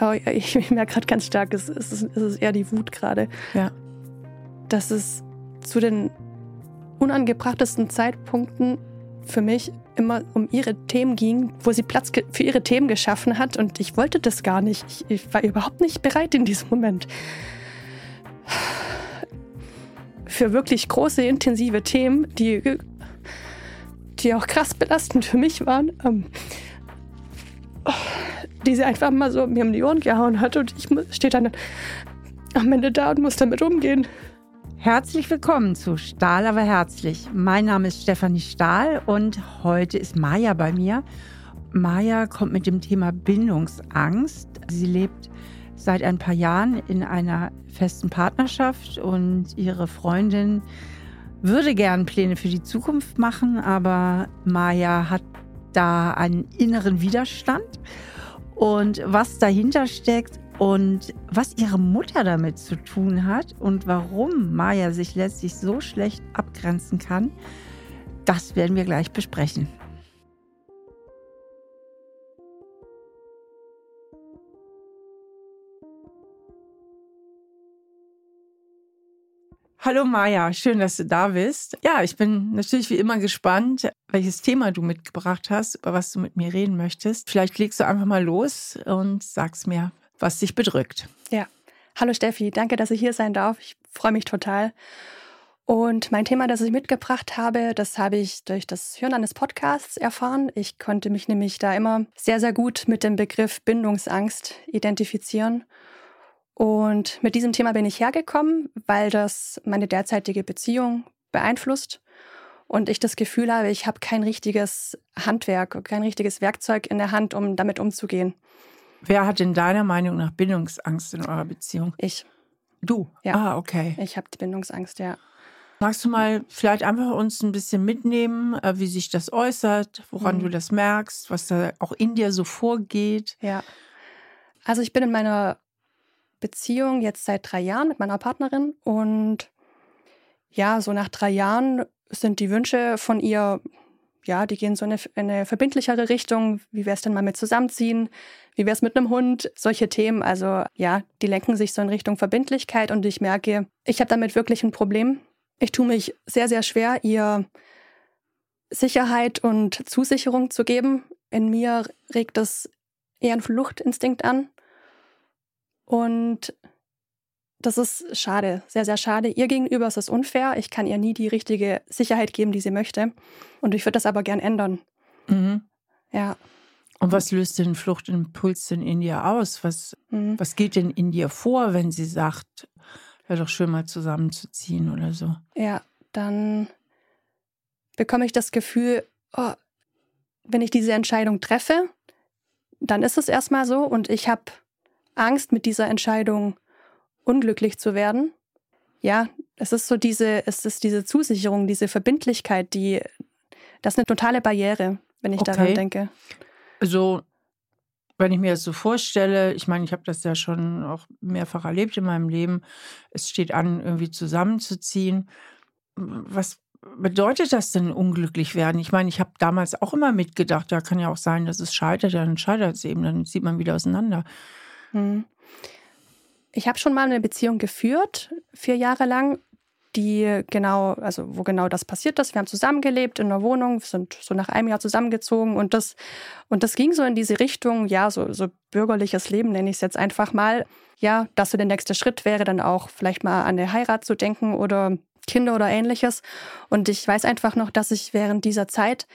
Oh, ich merke gerade ganz stark, es ist, es ist eher die Wut gerade. Ja. Dass es zu den unangebrachtesten Zeitpunkten für mich immer um ihre Themen ging, wo sie Platz für ihre Themen geschaffen hat. Und ich wollte das gar nicht. Ich, ich war überhaupt nicht bereit in diesem Moment. Für wirklich große, intensive Themen, die, die auch krass belastend für mich waren, ähm, die sie einfach mal so mir um die Ohren gehauen hat. Und ich stehe dann am Ende da und muss damit umgehen. Herzlich willkommen zu Stahl aber herzlich. Mein Name ist Stefanie Stahl und heute ist Maja bei mir. Maja kommt mit dem Thema Bindungsangst. Sie lebt seit ein paar Jahren in einer festen Partnerschaft und ihre Freundin würde gern Pläne für die Zukunft machen, aber Maja hat da einen inneren Widerstand. Und was dahinter steckt, und was ihre Mutter damit zu tun hat und warum Maya sich letztlich so schlecht abgrenzen kann, das werden wir gleich besprechen. Hallo Maja, schön, dass du da bist. Ja, ich bin natürlich wie immer gespannt, welches Thema du mitgebracht hast, über was du mit mir reden möchtest. Vielleicht legst du einfach mal los und sagst mir, was dich bedrückt. Ja. Hallo Steffi, danke, dass ich hier sein darf. Ich freue mich total. Und mein Thema, das ich mitgebracht habe, das habe ich durch das Hören eines Podcasts erfahren. Ich konnte mich nämlich da immer sehr, sehr gut mit dem Begriff Bindungsangst identifizieren. Und mit diesem Thema bin ich hergekommen, weil das meine derzeitige Beziehung beeinflusst und ich das Gefühl habe, ich habe kein richtiges Handwerk, kein richtiges Werkzeug in der Hand, um damit umzugehen. Wer hat in deiner Meinung nach Bindungsangst in eurer Beziehung? Ich. Du? Ja. Ah, okay. Ich habe die Bindungsangst, ja. Magst du mal vielleicht einfach uns ein bisschen mitnehmen, äh, wie sich das äußert, woran mhm. du das merkst, was da auch in dir so vorgeht? Ja. Also ich bin in meiner Beziehung jetzt seit drei Jahren mit meiner Partnerin und ja, so nach drei Jahren sind die Wünsche von ihr ja, die gehen so in eine, eine verbindlichere Richtung. Wie wäre es denn mal mit Zusammenziehen? Wie wäre es mit einem Hund? Solche Themen. Also ja, die lenken sich so in Richtung Verbindlichkeit und ich merke, ich habe damit wirklich ein Problem. Ich tue mich sehr, sehr schwer, ihr Sicherheit und Zusicherung zu geben. In mir regt das eher einen Fluchtinstinkt an. Und das ist schade, sehr, sehr schade. Ihr gegenüber ist es unfair. Ich kann ihr nie die richtige Sicherheit geben, die sie möchte. Und ich würde das aber gern ändern. Mhm. Ja. Und was löst den Fluchtimpuls denn in dir aus? Was, mhm. was geht denn in dir vor, wenn sie sagt, wäre doch schön mal zusammenzuziehen oder so? Ja, dann bekomme ich das Gefühl, oh, wenn ich diese Entscheidung treffe, dann ist es erstmal so und ich habe Angst, mit dieser Entscheidung unglücklich zu werden. Ja, es ist so diese, es ist diese Zusicherung, diese Verbindlichkeit, die, das ist eine totale Barriere, wenn ich okay. daran denke. Also, wenn ich mir das so vorstelle, ich meine, ich habe das ja schon auch mehrfach erlebt in meinem Leben, es steht an, irgendwie zusammenzuziehen. Was bedeutet das denn unglücklich werden? Ich meine, ich habe damals auch immer mitgedacht, da kann ja auch sein, dass es scheitert, dann scheitert es eben, dann zieht man wieder auseinander. Hm. Ich habe schon mal eine Beziehung geführt, vier Jahre lang, die genau, also wo genau das passiert ist. Wir haben zusammengelebt in einer Wohnung, sind so nach einem Jahr zusammengezogen und das, und das ging so in diese Richtung, ja, so, so bürgerliches Leben nenne ich es jetzt einfach mal. Ja, dass so der nächste Schritt wäre, dann auch vielleicht mal an eine Heirat zu denken oder Kinder oder ähnliches. Und ich weiß einfach noch, dass ich während dieser Zeit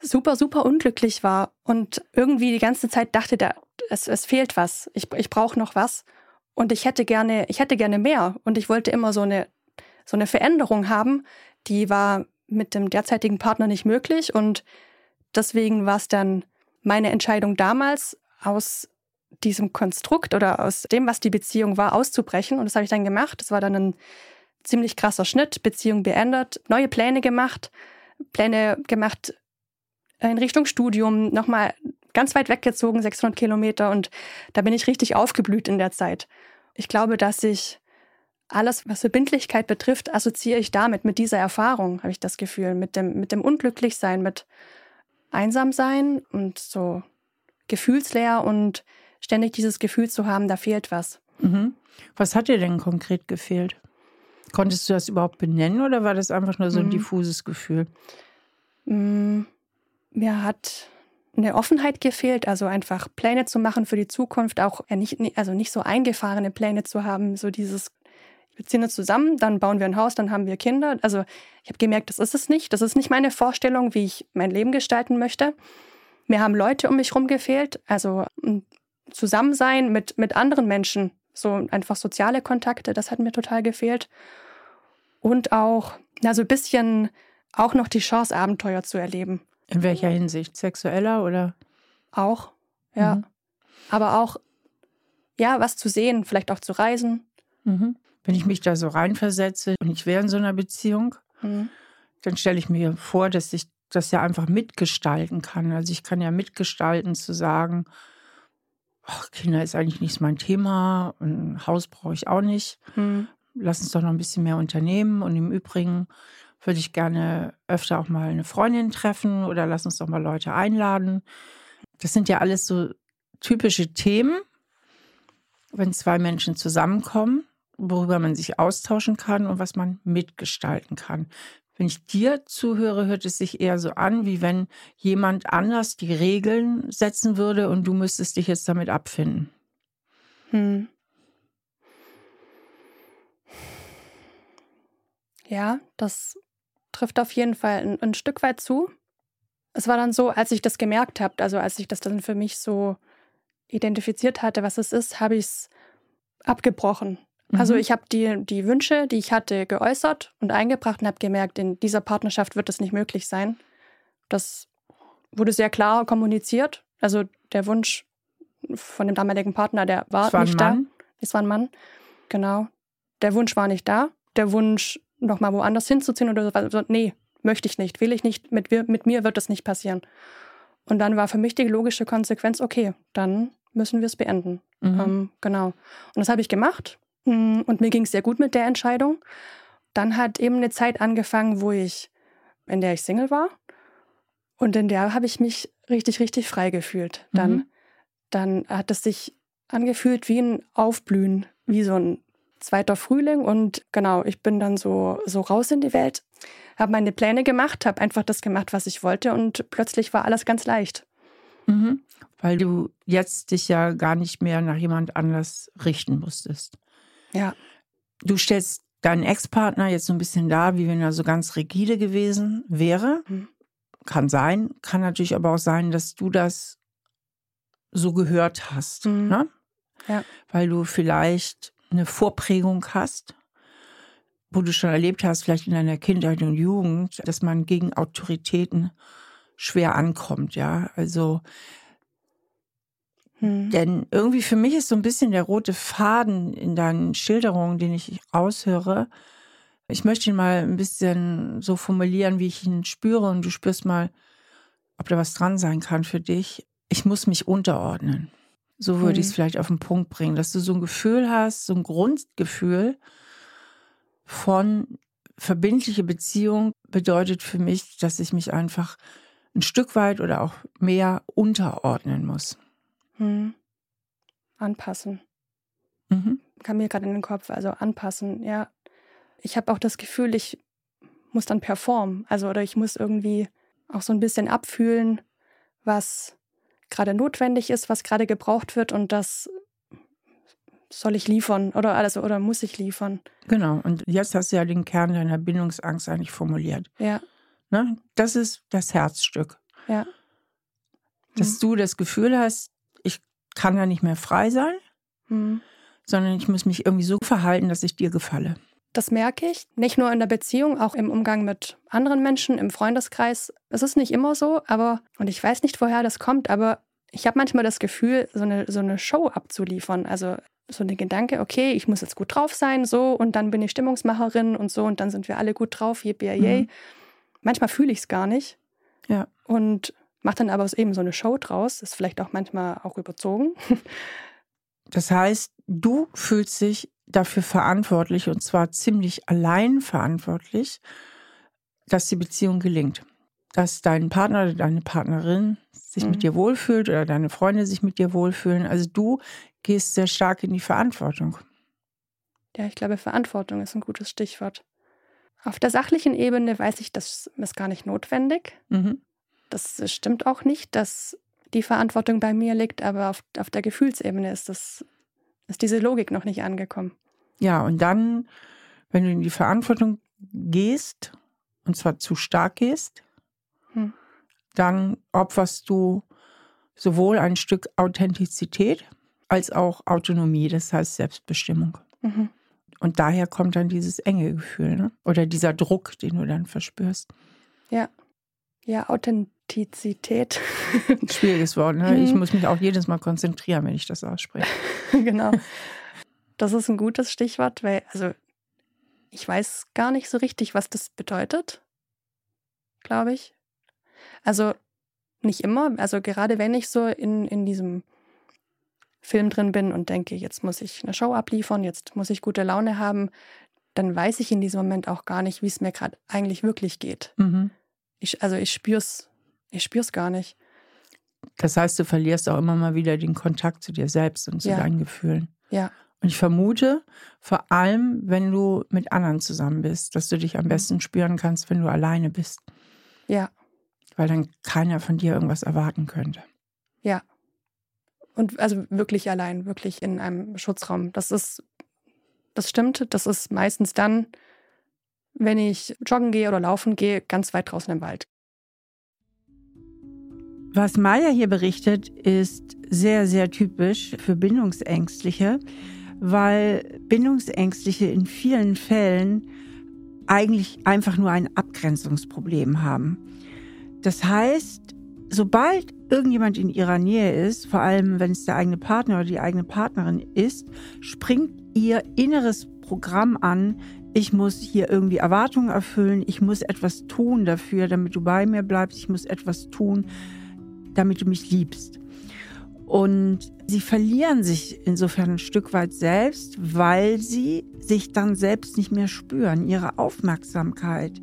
super, super unglücklich war und irgendwie die ganze Zeit dachte, da, es, es fehlt was. Ich, ich brauche noch was. Und ich hätte gerne, ich hätte gerne mehr. Und ich wollte immer so eine, so eine Veränderung haben. Die war mit dem derzeitigen Partner nicht möglich. Und deswegen war es dann meine Entscheidung damals, aus diesem Konstrukt oder aus dem, was die Beziehung war, auszubrechen. Und das habe ich dann gemacht. Das war dann ein ziemlich krasser Schnitt, Beziehung beendet, neue Pläne gemacht, Pläne gemacht in Richtung Studium, nochmal ganz weit weggezogen, 600 Kilometer. Und da bin ich richtig aufgeblüht in der Zeit. Ich glaube, dass ich alles, was Verbindlichkeit betrifft, assoziiere ich damit, mit dieser Erfahrung, habe ich das Gefühl, mit dem, mit dem Unglücklichsein, mit Einsamsein und so gefühlsleer und ständig dieses Gefühl zu haben, da fehlt was. Mhm. Was hat dir denn konkret gefehlt? Konntest du das überhaupt benennen oder war das einfach nur so ein mhm. diffuses Gefühl? Mm, mir hat eine Offenheit gefehlt, also einfach Pläne zu machen für die Zukunft, auch nicht, also nicht so eingefahrene Pläne zu haben, so dieses, wir ziehen uns zusammen, dann bauen wir ein Haus, dann haben wir Kinder. Also ich habe gemerkt, das ist es nicht. Das ist nicht meine Vorstellung, wie ich mein Leben gestalten möchte. Mir haben Leute um mich herum gefehlt, also Zusammensein mit, mit anderen Menschen, so einfach soziale Kontakte, das hat mir total gefehlt. Und auch, na, so ein bisschen auch noch die Chance, Abenteuer zu erleben. In welcher Hinsicht? Sexueller oder? Auch, ja. Mhm. Aber auch, ja, was zu sehen, vielleicht auch zu reisen. Mhm. Wenn ich mich da so reinversetze und ich wäre in so einer Beziehung, mhm. dann stelle ich mir vor, dass ich das ja einfach mitgestalten kann. Also ich kann ja mitgestalten zu sagen, ach, Kinder ist eigentlich nicht mein Thema, ein Haus brauche ich auch nicht. Mhm. Lass uns doch noch ein bisschen mehr unternehmen. Und im Übrigen würde ich gerne öfter auch mal eine Freundin treffen oder lass uns doch mal Leute einladen. Das sind ja alles so typische Themen, wenn zwei Menschen zusammenkommen, worüber man sich austauschen kann und was man mitgestalten kann. Wenn ich dir zuhöre, hört es sich eher so an, wie wenn jemand anders die Regeln setzen würde und du müsstest dich jetzt damit abfinden. Hm. Ja, das trifft auf jeden Fall ein, ein Stück weit zu. Es war dann so, als ich das gemerkt habe, also als ich das dann für mich so identifiziert hatte, was es ist, habe ich es abgebrochen. Also mhm. ich habe die, die Wünsche, die ich hatte, geäußert und eingebracht und habe gemerkt, in dieser Partnerschaft wird das nicht möglich sein. Das wurde sehr klar kommuniziert. Also der Wunsch von dem damaligen Partner, der war, war nicht da. Es war ein Mann. Genau. Der Wunsch war nicht da. Der Wunsch, nochmal woanders hinzuziehen oder so, nee, möchte ich nicht, will ich nicht, mit, mit mir wird das nicht passieren. Und dann war für mich die logische Konsequenz, okay, dann müssen wir es beenden. Mhm. Ähm, genau. Und das habe ich gemacht. Mm, und mir ging es sehr gut mit der Entscheidung. Dann hat eben eine Zeit angefangen, wo ich, in der ich Single war. Und in der habe ich mich richtig, richtig frei gefühlt. Dann, mhm. dann hat es sich angefühlt wie ein Aufblühen, wie so ein zweiter Frühling. Und genau, ich bin dann so, so raus in die Welt, habe meine Pläne gemacht, habe einfach das gemacht, was ich wollte. Und plötzlich war alles ganz leicht. Mhm. Weil du jetzt dich ja gar nicht mehr nach jemand anders richten musstest. Ja. Du stellst deinen Ex-Partner jetzt so ein bisschen da, wie wenn er so ganz rigide gewesen wäre. Mhm. Kann sein. Kann natürlich aber auch sein, dass du das so gehört hast. Mhm. Ne? Ja. Weil du vielleicht eine Vorprägung hast, wo du schon erlebt hast, vielleicht in deiner Kindheit und Jugend, dass man gegen Autoritäten schwer ankommt, ja. Also hm. Denn irgendwie für mich ist so ein bisschen der rote Faden in deinen Schilderungen, den ich raushöre. Ich möchte ihn mal ein bisschen so formulieren, wie ich ihn spüre und du spürst mal, ob da was dran sein kann für dich. Ich muss mich unterordnen. So würde hm. ich es vielleicht auf den Punkt bringen, dass du so ein Gefühl hast, so ein Grundgefühl von verbindliche Beziehung bedeutet für mich, dass ich mich einfach ein Stück weit oder auch mehr unterordnen muss. Hm. Anpassen. Mhm. Kam mir gerade in den Kopf, also anpassen, ja. Ich habe auch das Gefühl, ich muss dann performen. Also, oder ich muss irgendwie auch so ein bisschen abfühlen, was gerade notwendig ist, was gerade gebraucht wird und das soll ich liefern oder also oder muss ich liefern. Genau, und jetzt hast du ja den Kern deiner Bindungsangst eigentlich formuliert. Ja. Ne? Das ist das Herzstück. Ja. Dass mhm. du das Gefühl hast, kann da nicht mehr frei sein, mhm. sondern ich muss mich irgendwie so verhalten, dass ich dir gefalle. Das merke ich, nicht nur in der Beziehung, auch im Umgang mit anderen Menschen, im Freundeskreis. Es ist nicht immer so, aber, und ich weiß nicht, woher das kommt, aber ich habe manchmal das Gefühl, so eine, so eine Show abzuliefern. Also so eine Gedanke, okay, ich muss jetzt gut drauf sein, so, und dann bin ich Stimmungsmacherin und so, und dann sind wir alle gut drauf, yippie yay. Mhm. Manchmal fühle ich es gar nicht. Ja. Und macht dann aber eben so eine Show draus. Ist vielleicht auch manchmal auch überzogen. Das heißt, du fühlst dich dafür verantwortlich und zwar ziemlich allein verantwortlich, dass die Beziehung gelingt. dass dein Partner oder deine Partnerin sich mhm. mit dir wohlfühlt oder deine Freunde sich mit dir wohlfühlen. Also du gehst sehr stark in die Verantwortung. Ja, ich glaube, Verantwortung ist ein gutes Stichwort. Auf der sachlichen Ebene weiß ich, das ist gar nicht notwendig. Mhm. Das stimmt auch nicht, dass die Verantwortung bei mir liegt, aber auf, auf der Gefühlsebene ist, das, ist diese Logik noch nicht angekommen. Ja, und dann, wenn du in die Verantwortung gehst, und zwar zu stark gehst, hm. dann opferst du sowohl ein Stück Authentizität als auch Autonomie, das heißt Selbstbestimmung. Mhm. Und daher kommt dann dieses enge Gefühl, ne? Oder dieser Druck, den du dann verspürst. Ja. Ja, Authentizität. Schwieriges Wort, ne? Ich mhm. muss mich auch jedes Mal konzentrieren, wenn ich das ausspreche. genau. Das ist ein gutes Stichwort, weil, also, ich weiß gar nicht so richtig, was das bedeutet, glaube ich. Also, nicht immer. Also, gerade wenn ich so in, in diesem Film drin bin und denke, jetzt muss ich eine Show abliefern, jetzt muss ich gute Laune haben, dann weiß ich in diesem Moment auch gar nicht, wie es mir gerade eigentlich wirklich geht. Mhm. Ich, also ich spür's, ich spür's gar nicht. Das heißt, du verlierst auch immer mal wieder den Kontakt zu dir selbst und zu ja. deinen Gefühlen. Ja. Und ich vermute, vor allem, wenn du mit anderen zusammen bist, dass du dich am mhm. besten spüren kannst, wenn du alleine bist. Ja. Weil dann keiner von dir irgendwas erwarten könnte. Ja. Und also wirklich allein, wirklich in einem Schutzraum. Das ist, das stimmt. Das ist meistens dann, wenn ich joggen gehe oder laufen gehe, ganz weit draußen im Wald. Was Maya hier berichtet, ist sehr, sehr typisch für Bindungsängstliche, weil Bindungsängstliche in vielen Fällen eigentlich einfach nur ein Abgrenzungsproblem haben. Das heißt, sobald irgendjemand in ihrer Nähe ist, vor allem wenn es der eigene Partner oder die eigene Partnerin ist, springt ihr inneres Programm an, ich muss hier irgendwie Erwartungen erfüllen, ich muss etwas tun dafür, damit du bei mir bleibst, ich muss etwas tun, damit du mich liebst. Und sie verlieren sich insofern ein Stück weit selbst, weil sie sich dann selbst nicht mehr spüren. Ihre Aufmerksamkeit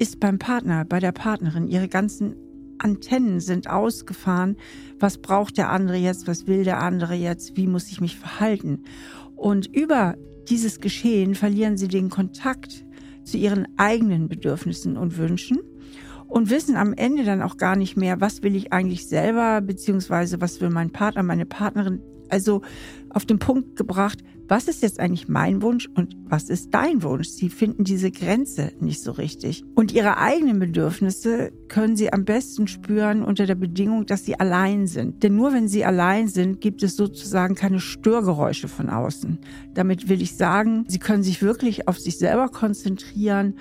ist beim Partner, bei der Partnerin. Ihre ganzen Antennen sind ausgefahren. Was braucht der andere jetzt? Was will der andere jetzt? Wie muss ich mich verhalten? Und über dieses Geschehen verlieren sie den Kontakt zu ihren eigenen Bedürfnissen und Wünschen und wissen am Ende dann auch gar nicht mehr, was will ich eigentlich selber, beziehungsweise was will mein Partner, meine Partnerin. Also auf den Punkt gebracht, was ist jetzt eigentlich mein Wunsch und was ist dein Wunsch? Sie finden diese Grenze nicht so richtig. Und ihre eigenen Bedürfnisse können sie am besten spüren unter der Bedingung, dass sie allein sind. Denn nur wenn sie allein sind, gibt es sozusagen keine Störgeräusche von außen. Damit will ich sagen, sie können sich wirklich auf sich selber konzentrieren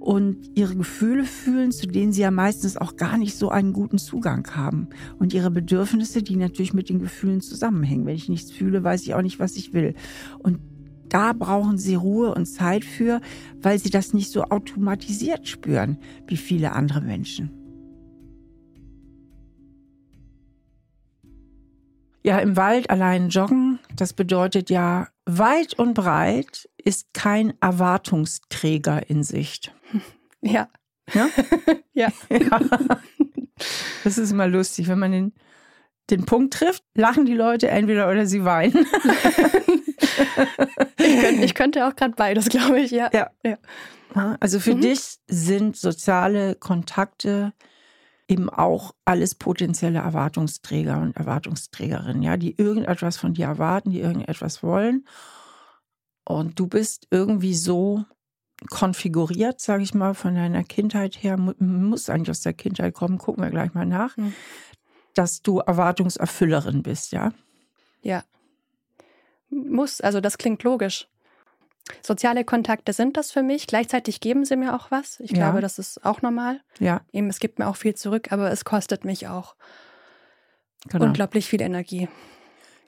und ihre Gefühle fühlen, zu denen sie ja meistens auch gar nicht so einen guten Zugang haben. Und ihre Bedürfnisse, die natürlich mit den Gefühlen zusammenhängen. Wenn ich nichts fühle, weiß ich auch nicht, was ich will. Und da brauchen sie Ruhe und Zeit für, weil sie das nicht so automatisiert spüren wie viele andere Menschen. Ja, im Wald allein joggen, das bedeutet ja, weit und breit ist kein Erwartungsträger in Sicht. Ja. Ja? ja. ja. Das ist immer lustig, wenn man den, den Punkt trifft, lachen die Leute entweder oder sie weinen. ich, könnte, ich könnte auch gerade beides, glaube ich, ja. ja. ja. Also für mhm. dich sind soziale Kontakte eben auch alles potenzielle Erwartungsträger und Erwartungsträgerinnen, ja, die irgendetwas von dir erwarten, die irgendetwas wollen. Und du bist irgendwie so konfiguriert, sage ich mal, von deiner Kindheit her, muss eigentlich aus der Kindheit kommen, gucken wir gleich mal nach, mhm. dass du Erwartungserfüllerin bist, ja? Ja. Muss, also das klingt logisch. Soziale Kontakte sind das für mich. Gleichzeitig geben sie mir auch was. Ich ja. glaube, das ist auch normal. Ja. Eben, es gibt mir auch viel zurück, aber es kostet mich auch genau. unglaublich viel Energie.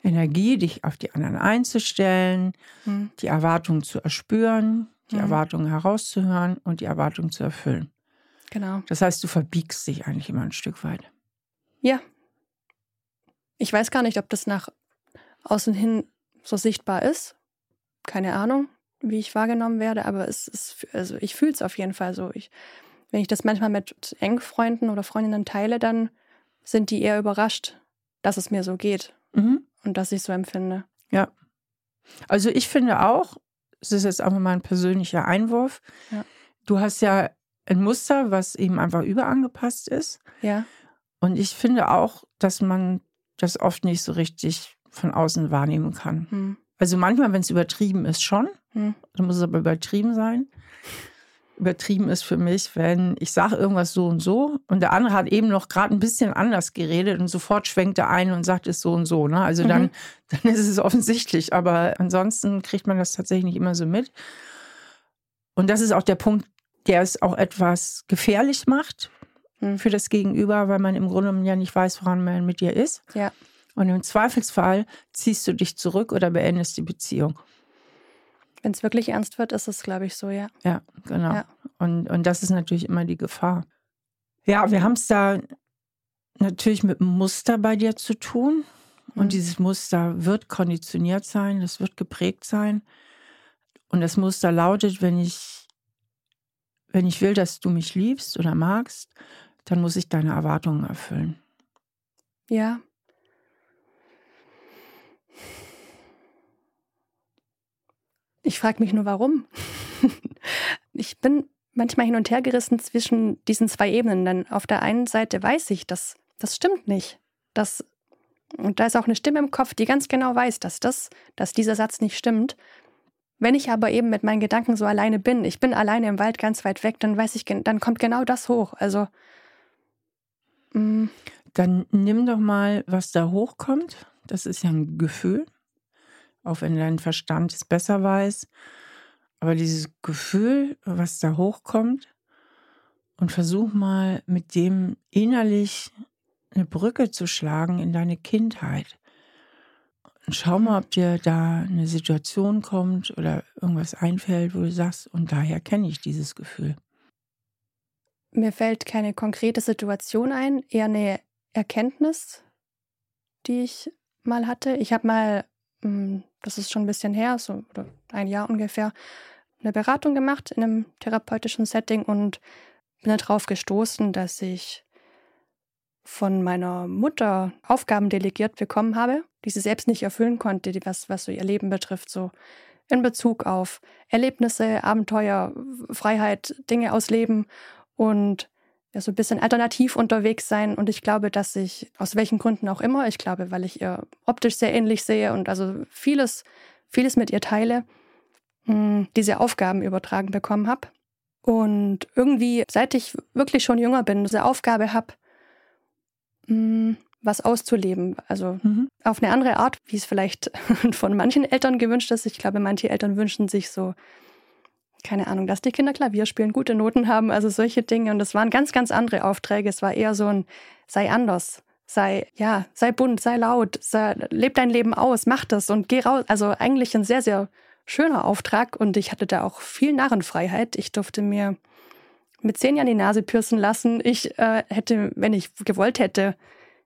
Energie, dich auf die anderen einzustellen, hm. die Erwartungen zu erspüren, die hm. Erwartungen herauszuhören und die Erwartungen zu erfüllen. Genau. Das heißt, du verbiegst dich eigentlich immer ein Stück weit. Ja. Ich weiß gar nicht, ob das nach außen hin so sichtbar ist. Keine Ahnung wie ich wahrgenommen werde, aber es ist, also ich fühle es auf jeden Fall so. Ich wenn ich das manchmal mit Engfreunden oder Freundinnen teile, dann sind die eher überrascht, dass es mir so geht mhm. und dass ich so empfinde. Ja. Also ich finde auch, es ist jetzt einfach mal ein persönlicher Einwurf. Ja. Du hast ja ein Muster, was eben einfach überangepasst ist. Ja. Und ich finde auch, dass man das oft nicht so richtig von außen wahrnehmen kann. Hm. Also manchmal, wenn es übertrieben ist, schon. Hm. Dann muss es aber übertrieben sein. Übertrieben ist für mich, wenn ich sage irgendwas so und so und der andere hat eben noch gerade ein bisschen anders geredet und sofort schwenkt er ein und sagt es so und so. Ne? Also mhm. dann, dann ist es offensichtlich. Aber ansonsten kriegt man das tatsächlich nicht immer so mit. Und das ist auch der Punkt, der es auch etwas gefährlich macht hm. für das Gegenüber, weil man im Grunde ja nicht weiß, woran man mit dir ist. Ja. Und im Zweifelsfall ziehst du dich zurück oder beendest die Beziehung. Wenn es wirklich ernst wird, ist es, glaube ich, so, ja. Ja, genau. Ja. Und, und das ist natürlich immer die Gefahr. Ja, wir haben es da natürlich mit einem Muster bei dir zu tun. Und mhm. dieses Muster wird konditioniert sein, es wird geprägt sein. Und das Muster lautet, wenn ich, wenn ich will, dass du mich liebst oder magst, dann muss ich deine Erwartungen erfüllen. Ja. Ich frage mich nur, warum. ich bin manchmal hin und her gerissen zwischen diesen zwei Ebenen. Denn auf der einen Seite weiß ich, dass das stimmt nicht. Das, und da ist auch eine Stimme im Kopf, die ganz genau weiß, dass, das, dass dieser Satz nicht stimmt. Wenn ich aber eben mit meinen Gedanken so alleine bin, ich bin alleine im Wald ganz weit weg, dann weiß ich, dann kommt genau das hoch. Also Mm. Dann nimm doch mal, was da hochkommt. Das ist ja ein Gefühl, auch wenn dein Verstand es besser weiß. Aber dieses Gefühl, was da hochkommt, und versuch mal mit dem innerlich eine Brücke zu schlagen in deine Kindheit. Und schau mal, ob dir da eine Situation kommt oder irgendwas einfällt, wo du sagst, und daher kenne ich dieses Gefühl. Mir fällt keine konkrete Situation ein, eher eine Erkenntnis, die ich mal hatte. Ich habe mal, hm, das ist schon ein bisschen her, so oder ein Jahr ungefähr, eine Beratung gemacht in einem therapeutischen Setting und bin darauf gestoßen, dass ich von meiner Mutter Aufgaben delegiert bekommen habe, die sie selbst nicht erfüllen konnte, was, was so ihr Leben betrifft, so in Bezug auf Erlebnisse, Abenteuer, Freiheit, Dinge ausleben und ja, so ein bisschen alternativ unterwegs sein. Und ich glaube, dass ich, aus welchen Gründen auch immer, ich glaube, weil ich ihr optisch sehr ähnlich sehe und also vieles, vieles mit ihr teile, mh, hm, diese Aufgaben übertragen bekommen habe. Und irgendwie, seit ich wirklich schon jünger bin, diese Aufgabe habe, hm, was auszuleben. Also mhm. auf eine andere Art, wie es vielleicht von manchen Eltern gewünscht ist. Ich glaube, manche Eltern wünschen sich so keine Ahnung, dass die Kinder Klavier spielen, gute Noten haben, also solche Dinge. Und das waren ganz, ganz andere Aufträge. Es war eher so ein, sei anders, sei, ja, sei bunt, sei laut, sei, leb dein Leben aus, mach das und geh raus. Also eigentlich ein sehr, sehr schöner Auftrag. Und ich hatte da auch viel Narrenfreiheit. Ich durfte mir mit zehn Jahren die Nase piercen lassen. Ich äh, hätte, wenn ich gewollt hätte,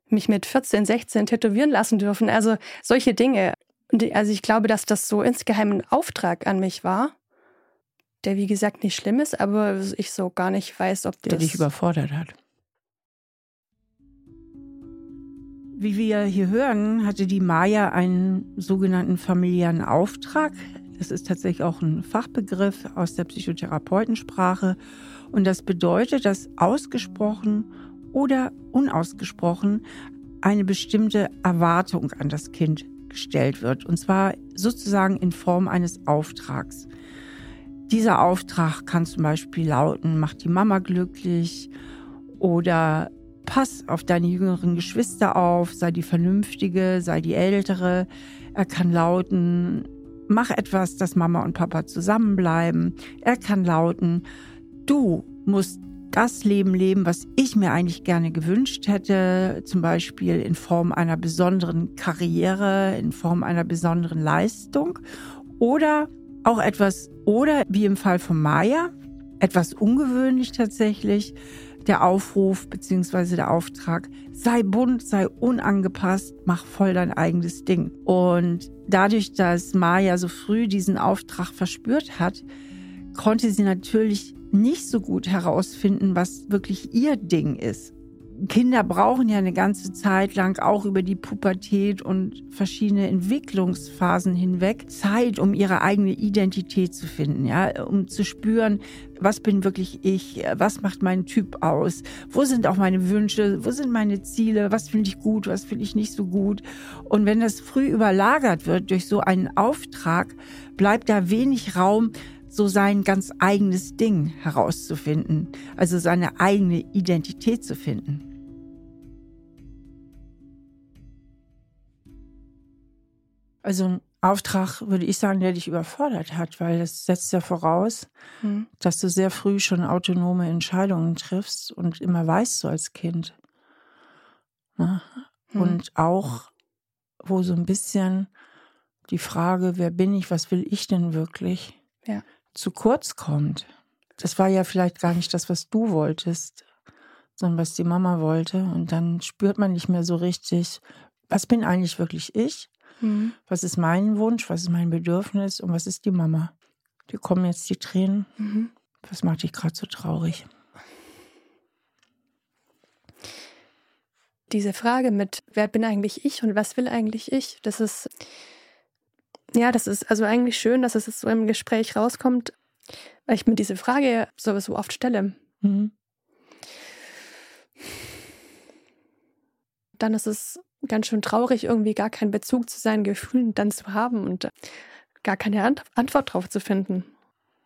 mich mit 14, 16 tätowieren lassen dürfen. Also solche Dinge. Also ich glaube, dass das so insgeheim ein Auftrag an mich war der wie gesagt nicht schlimm ist, aber ich so gar nicht weiß, ob der dich überfordert hat. Wie wir hier hören, hatte die Maya einen sogenannten familiären Auftrag. Das ist tatsächlich auch ein Fachbegriff aus der Psychotherapeutensprache. Und das bedeutet, dass ausgesprochen oder unausgesprochen eine bestimmte Erwartung an das Kind gestellt wird. Und zwar sozusagen in Form eines Auftrags. Dieser Auftrag kann zum Beispiel lauten, mach die Mama glücklich oder pass auf deine jüngeren Geschwister auf, sei die Vernünftige, sei die Ältere. Er kann lauten, mach etwas, dass Mama und Papa zusammenbleiben. Er kann lauten, du musst das Leben leben, was ich mir eigentlich gerne gewünscht hätte, zum Beispiel in Form einer besonderen Karriere, in Form einer besonderen Leistung. Oder auch etwas, oder wie im Fall von Maya, etwas ungewöhnlich tatsächlich, der Aufruf bzw. der Auftrag, sei bunt, sei unangepasst, mach voll dein eigenes Ding. Und dadurch, dass Maya so früh diesen Auftrag verspürt hat, konnte sie natürlich nicht so gut herausfinden, was wirklich ihr Ding ist. Kinder brauchen ja eine ganze Zeit lang auch über die Pubertät und verschiedene Entwicklungsphasen hinweg Zeit, um ihre eigene Identität zu finden, ja, um zu spüren, was bin wirklich ich, was macht mein Typ aus, wo sind auch meine Wünsche, wo sind meine Ziele, was finde ich gut, was finde ich nicht so gut. Und wenn das früh überlagert wird durch so einen Auftrag, bleibt da wenig Raum, so sein ganz eigenes Ding herauszufinden, also seine eigene Identität zu finden. Also ein Auftrag, würde ich sagen, der dich überfordert hat, weil das setzt ja voraus, mhm. dass du sehr früh schon autonome Entscheidungen triffst und immer weißt du als Kind. Ne? Mhm. Und auch, wo so ein bisschen die Frage, wer bin ich, was will ich denn wirklich? Ja zu kurz kommt. Das war ja vielleicht gar nicht das, was du wolltest, sondern was die Mama wollte. Und dann spürt man nicht mehr so richtig, was bin eigentlich wirklich ich? Mhm. Was ist mein Wunsch? Was ist mein Bedürfnis? Und was ist die Mama? Dir kommen jetzt die Tränen. Mhm. Was macht dich gerade so traurig? Diese Frage mit, wer bin eigentlich ich und was will eigentlich ich, das ist ja, das ist also eigentlich schön, dass es so im Gespräch rauskommt, weil ich mir diese Frage sowieso oft stelle. Mhm. Dann ist es ganz schön traurig, irgendwie gar keinen Bezug zu seinen Gefühlen dann zu haben und gar keine Ant Antwort drauf zu finden.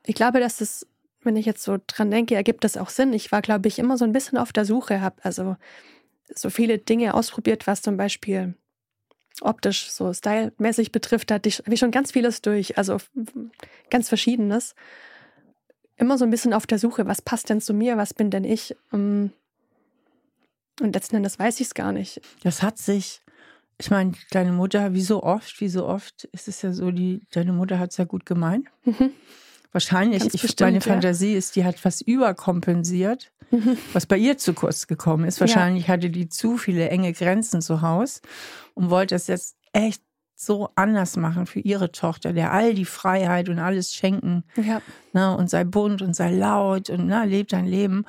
Ich glaube, dass es, wenn ich jetzt so dran denke, ergibt das auch Sinn. Ich war, glaube ich, immer so ein bisschen auf der Suche, habe also so viele Dinge ausprobiert, was zum Beispiel optisch, so stylmäßig betrifft, da hatte ich, schon ganz vieles durch, also ganz Verschiedenes. Immer so ein bisschen auf der Suche, was passt denn zu mir, was bin denn ich? Ähm, und letzten Endes weiß ich es gar nicht. Das hat sich, ich meine, deine Mutter, wie so oft, wie so oft ist es ja so, die, deine Mutter hat es ja gut gemeint. Mhm. Wahrscheinlich, ich, bestimmt, meine Fantasie ist, die hat was überkompensiert, mhm. was bei ihr zu kurz gekommen ist. Wahrscheinlich ja. hatte die zu viele enge Grenzen zu Hause und wollte es jetzt echt so anders machen für ihre Tochter, der all die Freiheit und alles schenken. Ja. Ne, und sei bunt und sei laut und ne, lebt dein Leben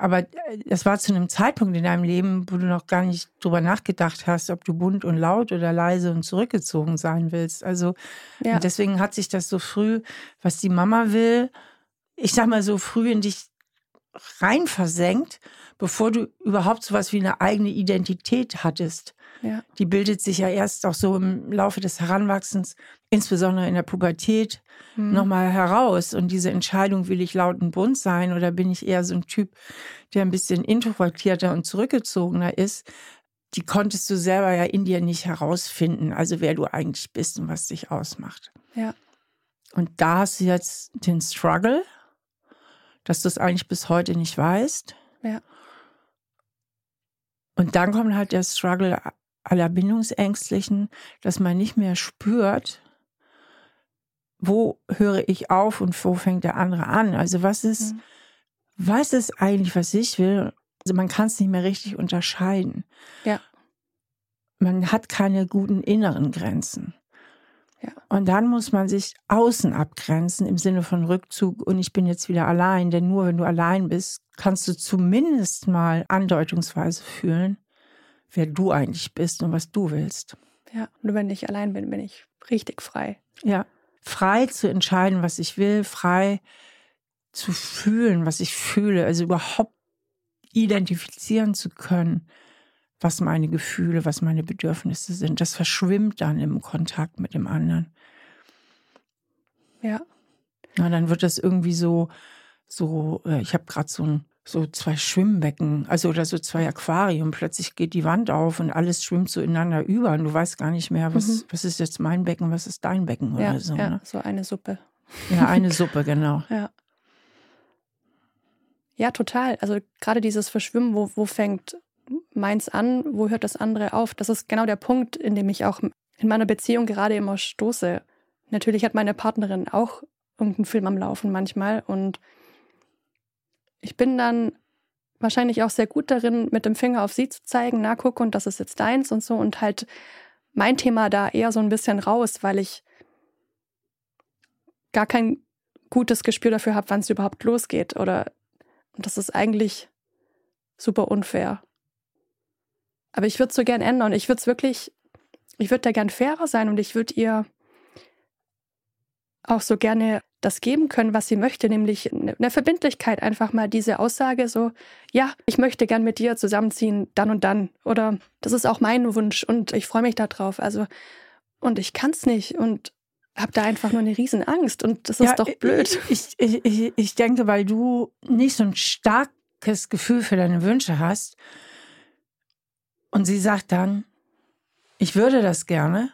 aber es war zu einem Zeitpunkt in deinem Leben, wo du noch gar nicht drüber nachgedacht hast, ob du bunt und laut oder leise und zurückgezogen sein willst. Also ja. deswegen hat sich das so früh, was die Mama will, ich sag mal so früh in dich rein versenkt, bevor du überhaupt so was wie eine eigene Identität hattest. Ja. Die bildet sich ja erst auch so im Laufe des Heranwachsens, insbesondere in der Pubertät, mhm. nochmal heraus. Und diese Entscheidung, will ich laut und bunt sein oder bin ich eher so ein Typ, der ein bisschen introvertierter und zurückgezogener ist, die konntest du selber ja in dir nicht herausfinden, also wer du eigentlich bist und was dich ausmacht. Ja. Und da hast du jetzt den Struggle, dass du es eigentlich bis heute nicht weißt. Ja. Und dann kommt halt der Struggle aller Bindungsängstlichen, dass man nicht mehr spürt, wo höre ich auf und wo fängt der andere an? Also was ist, mhm. was ist eigentlich, was ich will? Also man kann es nicht mehr richtig unterscheiden. Ja. Man hat keine guten inneren Grenzen. Ja. Und dann muss man sich außen abgrenzen im Sinne von Rückzug und ich bin jetzt wieder allein, denn nur wenn du allein bist, kannst du zumindest mal andeutungsweise fühlen, wer du eigentlich bist und was du willst. Ja, nur wenn ich allein bin, bin ich richtig frei. Ja, frei zu entscheiden, was ich will, frei zu fühlen, was ich fühle, also überhaupt identifizieren zu können, was meine Gefühle, was meine Bedürfnisse sind. Das verschwimmt dann im Kontakt mit dem anderen. Ja. Na, dann wird das irgendwie so, so, äh, ich habe gerade so ein so zwei Schwimmbecken, also oder so zwei Aquarien. Plötzlich geht die Wand auf und alles schwimmt so ineinander über und du weißt gar nicht mehr, was, mhm. was ist jetzt mein Becken, was ist dein Becken ja, oder so. Ja, ne? so eine Suppe. Ja, eine Suppe, genau. Ja. Ja, total. Also gerade dieses Verschwimmen, wo, wo fängt meins an, wo hört das andere auf? Das ist genau der Punkt, in dem ich auch in meiner Beziehung gerade immer stoße. Natürlich hat meine Partnerin auch irgendeinen Film am Laufen manchmal und ich bin dann wahrscheinlich auch sehr gut darin, mit dem Finger auf sie zu zeigen, na guck, und das ist jetzt deins und so und halt mein Thema da eher so ein bisschen raus, weil ich gar kein gutes Gespür dafür habe, wann es überhaupt losgeht. Oder und das ist eigentlich super unfair. Aber ich würde es so gern ändern. Ich würde es wirklich, ich würde da gern fairer sein und ich würde ihr auch so gerne das geben können, was sie möchte, nämlich eine Verbindlichkeit, einfach mal diese Aussage so, ja, ich möchte gern mit dir zusammenziehen, dann und dann. Oder das ist auch mein Wunsch und ich freue mich darauf. Also, und ich kann es nicht und habe da einfach nur eine Riesenangst und das ist ja, doch blöd. Ich, ich, ich, ich denke, weil du nicht so ein starkes Gefühl für deine Wünsche hast und sie sagt dann, ich würde das gerne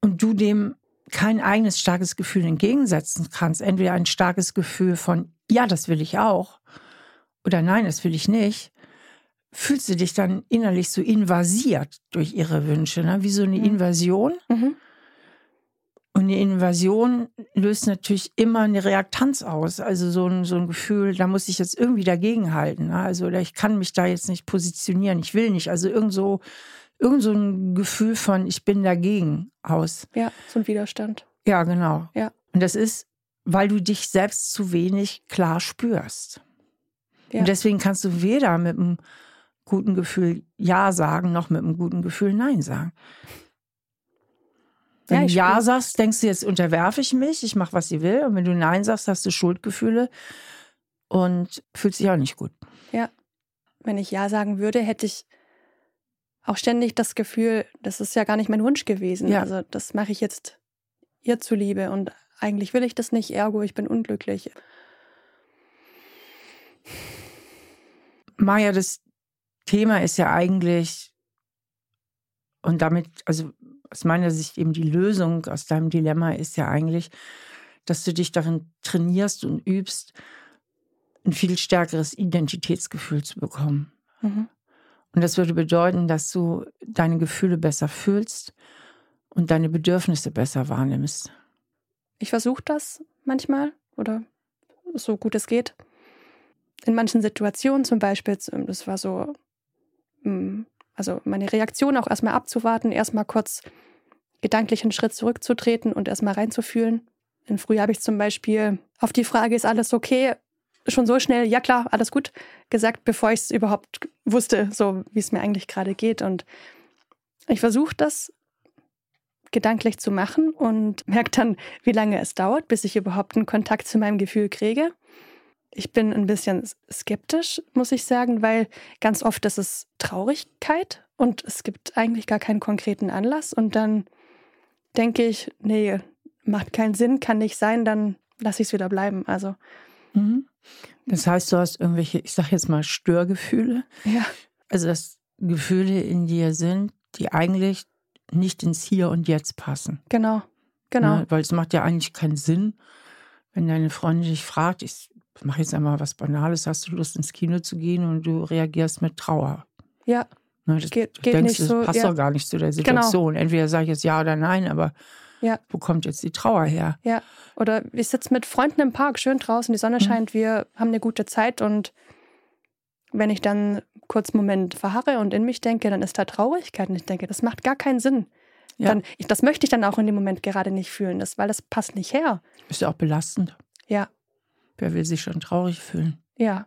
und du dem kein eigenes starkes Gefühl entgegensetzen kannst, entweder ein starkes Gefühl von, ja, das will ich auch, oder nein, das will ich nicht, fühlst du dich dann innerlich so invasiert durch ihre Wünsche, ne? wie so eine mhm. Invasion. Mhm. Und eine Invasion löst natürlich immer eine Reaktanz aus. Also so ein, so ein Gefühl, da muss ich jetzt irgendwie dagegenhalten. Ne? Also ich kann mich da jetzt nicht positionieren, ich will nicht. Also irgend so irgend so ein Gefühl von, ich bin dagegen aus. Ja, so ein Widerstand. Ja, genau. Ja. Und das ist, weil du dich selbst zu wenig klar spürst. Ja. Und deswegen kannst du weder mit einem guten Gefühl Ja sagen, noch mit einem guten Gefühl Nein sagen. Wenn ja, du Ja sagst, denkst du, jetzt unterwerfe ich mich, ich mache, was sie will. Und wenn du Nein sagst, hast du Schuldgefühle und fühlst dich auch nicht gut. Ja. Wenn ich Ja sagen würde, hätte ich auch ständig das Gefühl, das ist ja gar nicht mein Wunsch gewesen. Ja. Also das mache ich jetzt ihr zuliebe und eigentlich will ich das nicht, ergo ich bin unglücklich. Maja, das Thema ist ja eigentlich, und damit, also aus meiner Sicht eben die Lösung aus deinem Dilemma ist ja eigentlich, dass du dich darin trainierst und übst, ein viel stärkeres Identitätsgefühl zu bekommen. Mhm. Und das würde bedeuten, dass du deine Gefühle besser fühlst und deine Bedürfnisse besser wahrnimmst. Ich versuche das manchmal oder so gut es geht. In manchen Situationen zum Beispiel, das war so, hm, also meine Reaktion auch erstmal abzuwarten, erstmal kurz gedanklich einen Schritt zurückzutreten und erstmal reinzufühlen. In Früh habe ich zum Beispiel auf die Frage, ist alles okay, schon so schnell, ja klar, alles gut gesagt, bevor ich es überhaupt wusste, so wie es mir eigentlich gerade geht. Und ich versuche das gedanklich zu machen und merke dann, wie lange es dauert, bis ich überhaupt einen Kontakt zu meinem Gefühl kriege. Ich bin ein bisschen skeptisch, muss ich sagen, weil ganz oft ist es Traurigkeit und es gibt eigentlich gar keinen konkreten Anlass. Und dann denke ich, nee, macht keinen Sinn, kann nicht sein, dann lasse ich es wieder bleiben. Also Mhm. Das heißt, du hast irgendwelche, ich sag jetzt mal, Störgefühle. Ja. Also, dass Gefühle in dir sind, die eigentlich nicht ins Hier und Jetzt passen. Genau, genau. Ne? Weil es macht ja eigentlich keinen Sinn, wenn deine Freundin dich fragt, ich mache jetzt einmal was Banales, hast du Lust ins Kino zu gehen und du reagierst mit Trauer. Ja. Ne, das, geht, geht denkst, nicht das so, passt ja. doch gar nicht zu der genau. Situation. Genau. Entweder sage ich jetzt ja oder nein, aber ja. Wo kommt jetzt die Trauer her? Ja. Oder ich sitze mit Freunden im Park, schön draußen, die Sonne mhm. scheint, mhm. wir haben eine gute Zeit und wenn ich dann kurz einen Moment verharre und in mich denke, dann ist da Traurigkeit und ich denke, das macht gar keinen Sinn. Ja. Dann, ich, das möchte ich dann auch in dem Moment gerade nicht fühlen, das, weil das passt nicht her. Ist ja auch belastend. Ja. Wer will sich schon traurig fühlen? Ja.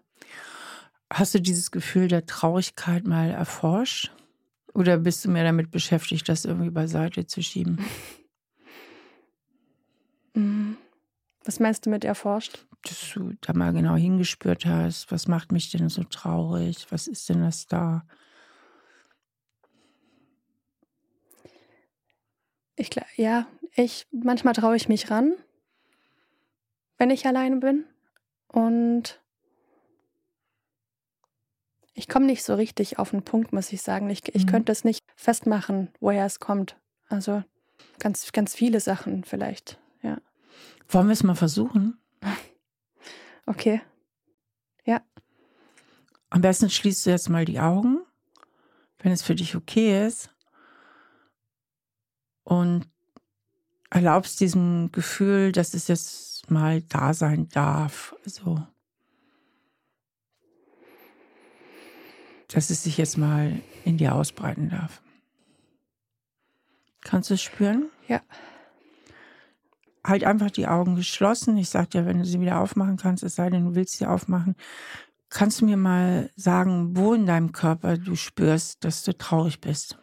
Hast du dieses Gefühl der Traurigkeit mal erforscht? Oder bist du mehr damit beschäftigt, das irgendwie beiseite zu schieben? Mhm. Was meinst du mit erforscht? Dass du da mal genau hingespürt hast, was macht mich denn so traurig? Was ist denn das da? Ich ja, ich manchmal traue ich mich ran, wenn ich alleine bin und ich komme nicht so richtig auf den Punkt, muss ich sagen. Ich, ich mhm. könnte es nicht festmachen, woher es kommt. Also ganz, ganz viele Sachen vielleicht. Ja. Wollen wir es mal versuchen? Okay. Ja. Am besten schließt du jetzt mal die Augen, wenn es für dich okay ist. Und erlaubst diesem Gefühl, dass es jetzt mal da sein darf. Also, dass es sich jetzt mal in dir ausbreiten darf. Kannst du es spüren? Ja. halt einfach die Augen geschlossen. Ich sag dir, wenn du sie wieder aufmachen kannst, es sei denn, du willst sie aufmachen, kannst du mir mal sagen, wo in deinem Körper du spürst, dass du traurig bist?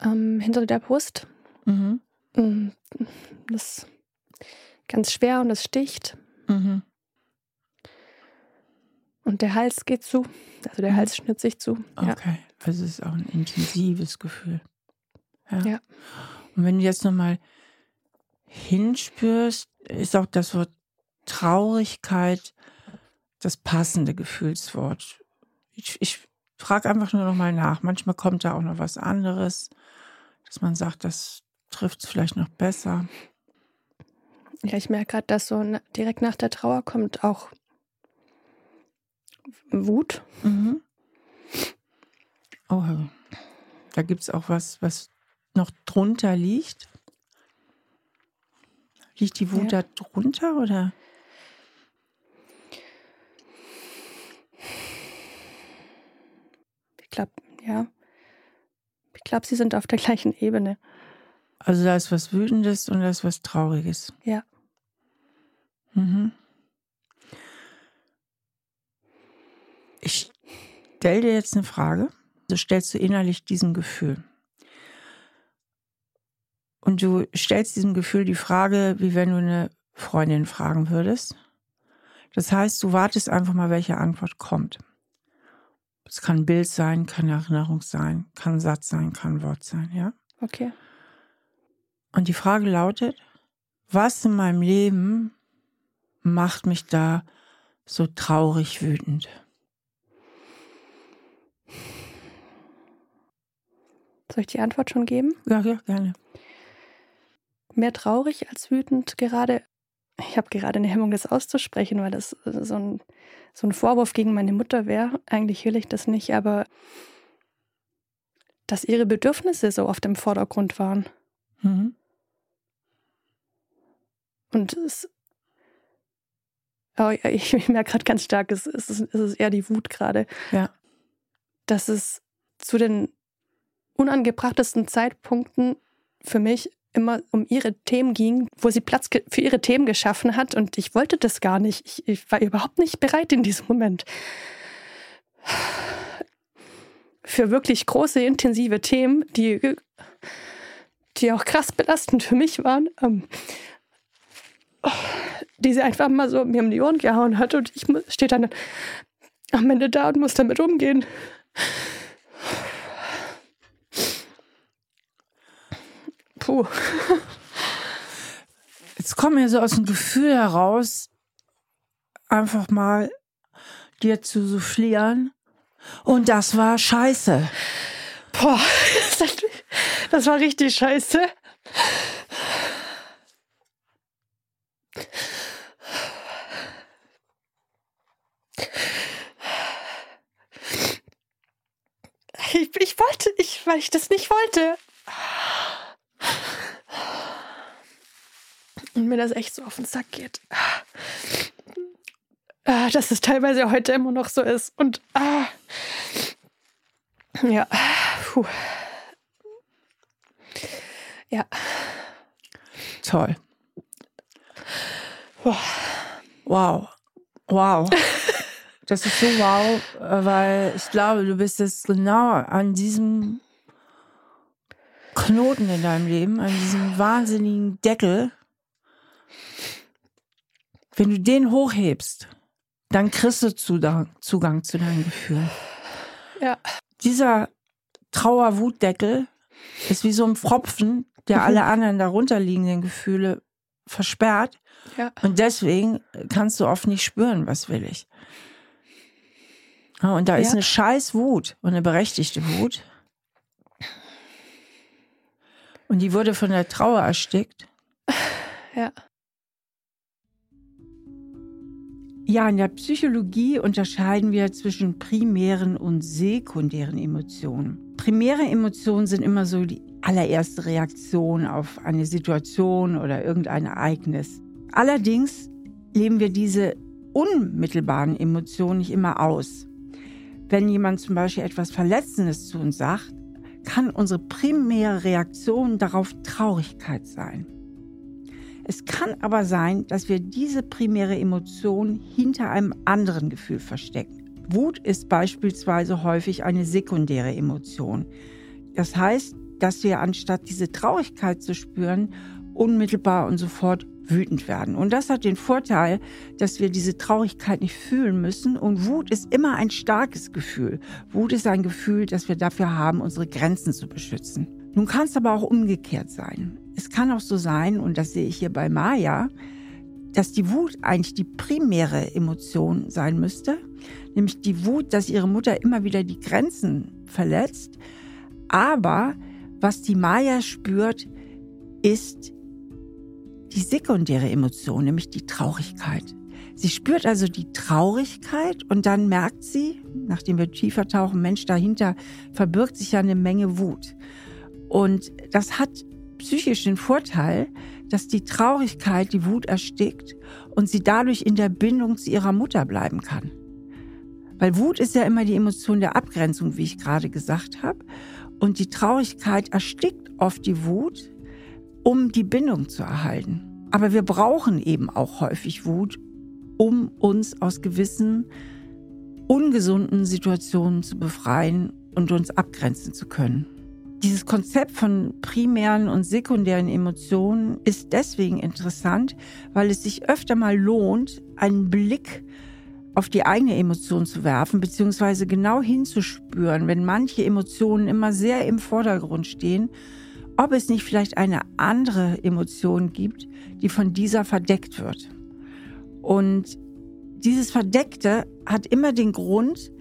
Ähm, hinter der Brust. Mhm. Mm, das ist ganz schwer und es sticht. Mhm. Und der Hals geht zu. Also der mhm. Hals schnürt sich zu. Okay. Ja. Also es ist auch ein intensives Gefühl. Ja. ja. Und wenn du jetzt nochmal hinspürst, ist auch das Wort Traurigkeit das passende Gefühlswort. Ich, ich frage einfach nur nochmal nach. Manchmal kommt da auch noch was anderes, dass man sagt, das trifft es vielleicht noch besser. Ja, ich merke gerade, dass so direkt nach der Trauer kommt auch Wut. Mhm. Oh, da gibt es auch was, was noch drunter liegt. Liegt die Wut ja. da drunter oder? Ich glaube, ja. Ich glaube, sie sind auf der gleichen Ebene. Also da ist was Wütendes und da ist was Trauriges. Ja. Mhm. Ich stelle dir jetzt eine Frage. So stellst du innerlich diesem Gefühl. Und du stellst diesem Gefühl die Frage, wie wenn du eine Freundin fragen würdest. Das heißt, du wartest einfach mal, welche Antwort kommt. Es kann ein Bild sein, kann Erinnerung sein, kann ein Satz sein, kann ein Wort sein, ja? Okay. Und die Frage lautet, was in meinem Leben macht mich da so traurig wütend? Soll ich die Antwort schon geben? Ja, ja, gerne. Mehr traurig als wütend gerade. Ich habe gerade eine Hemmung, das auszusprechen, weil das so ein, so ein Vorwurf gegen meine Mutter wäre. Eigentlich will ich das nicht, aber dass ihre Bedürfnisse so oft im Vordergrund waren. Mhm. Und es. Oh, ich merke gerade ganz stark, es, es, ist, es ist eher die Wut gerade. Ja. Dass es zu den unangebrachtesten Zeitpunkten für mich immer um ihre Themen ging, wo sie Platz für ihre Themen geschaffen hat. Und ich wollte das gar nicht. Ich, ich war überhaupt nicht bereit in diesem Moment. Für wirklich große, intensive Themen, die, die auch krass belastend für mich waren, ähm, die sie einfach mal so mir um die Ohren gehauen hat. Und ich stehe dann am Ende da und muss damit umgehen. Puh. Jetzt kommt mir so aus dem Gefühl heraus, einfach mal dir zu soufflieren. Und das war scheiße. Boah, das war richtig scheiße. Ich, ich wollte, ich, weil ich das nicht wollte. Und mir das echt so auf den Sack geht. Ah, dass es teilweise heute immer noch so ist. Und ah, ja, puh. Ja. Toll. Wow. Wow. Das ist so wow, weil ich glaube, du bist jetzt genau an diesem Knoten in deinem Leben, an diesem wahnsinnigen Deckel. Wenn du den hochhebst, dann kriegst du Zugang, Zugang zu deinen Gefühlen. Ja. Dieser Trauerwutdeckel ist wie so ein Pfropfen, der alle anderen darunterliegenden Gefühle versperrt. Ja. Und deswegen kannst du oft nicht spüren, was will ich. und da ist eine scheiß Wut und eine berechtigte Wut. Und die wurde von der Trauer erstickt. Ja. Ja, in der Psychologie unterscheiden wir zwischen primären und sekundären Emotionen. Primäre Emotionen sind immer so die allererste Reaktion auf eine Situation oder irgendein Ereignis. Allerdings leben wir diese unmittelbaren Emotionen nicht immer aus. Wenn jemand zum Beispiel etwas Verletzendes zu uns sagt, kann unsere primäre Reaktion darauf Traurigkeit sein. Es kann aber sein, dass wir diese primäre Emotion hinter einem anderen Gefühl verstecken. Wut ist beispielsweise häufig eine sekundäre Emotion. Das heißt, dass wir anstatt diese Traurigkeit zu spüren, unmittelbar und sofort wütend werden. Und das hat den Vorteil, dass wir diese Traurigkeit nicht fühlen müssen. Und Wut ist immer ein starkes Gefühl. Wut ist ein Gefühl, das wir dafür haben, unsere Grenzen zu beschützen. Nun kann es aber auch umgekehrt sein. Es kann auch so sein, und das sehe ich hier bei Maya, dass die Wut eigentlich die primäre Emotion sein müsste, nämlich die Wut, dass ihre Mutter immer wieder die Grenzen verletzt. Aber was die Maya spürt, ist die sekundäre Emotion, nämlich die Traurigkeit. Sie spürt also die Traurigkeit und dann merkt sie, nachdem wir tiefer tauchen, Mensch, dahinter verbirgt sich ja eine Menge Wut. Und das hat psychisch den Vorteil, dass die Traurigkeit die Wut erstickt und sie dadurch in der Bindung zu ihrer Mutter bleiben kann. Weil Wut ist ja immer die Emotion der Abgrenzung, wie ich gerade gesagt habe. Und die Traurigkeit erstickt oft die Wut, um die Bindung zu erhalten. Aber wir brauchen eben auch häufig Wut, um uns aus gewissen ungesunden Situationen zu befreien und uns abgrenzen zu können. Dieses Konzept von primären und sekundären Emotionen ist deswegen interessant, weil es sich öfter mal lohnt, einen Blick auf die eigene Emotion zu werfen, beziehungsweise genau hinzuspüren, wenn manche Emotionen immer sehr im Vordergrund stehen ob es nicht vielleicht eine andere Emotion gibt, die von dieser verdeckt wird. Und dieses Verdeckte hat immer den Grund,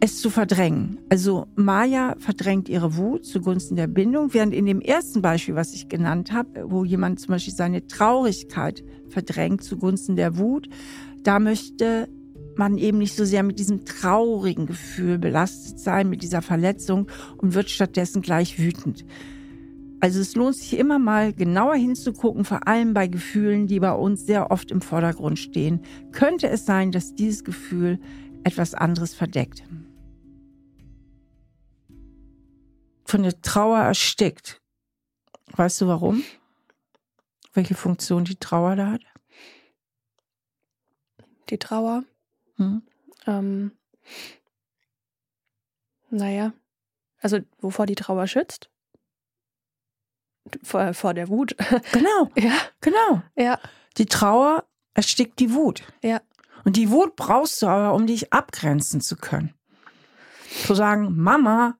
es zu verdrängen. Also Maya verdrängt ihre Wut zugunsten der Bindung, während in dem ersten Beispiel, was ich genannt habe, wo jemand zum Beispiel seine Traurigkeit verdrängt zugunsten der Wut, da möchte man eben nicht so sehr mit diesem traurigen Gefühl belastet sein, mit dieser Verletzung und wird stattdessen gleich wütend. Also es lohnt sich immer mal genauer hinzugucken, vor allem bei Gefühlen, die bei uns sehr oft im Vordergrund stehen. Könnte es sein, dass dieses Gefühl etwas anderes verdeckt? Von der Trauer erstickt. Weißt du warum? Welche Funktion die Trauer da hat? Die Trauer? Hm? Ähm, naja, also wovor die Trauer schützt? Vor, vor der Wut. Genau. ja. Genau. Ja. Die Trauer erstickt die Wut. Ja. Und die Wut brauchst du aber, um dich abgrenzen zu können. Zu sagen, Mama,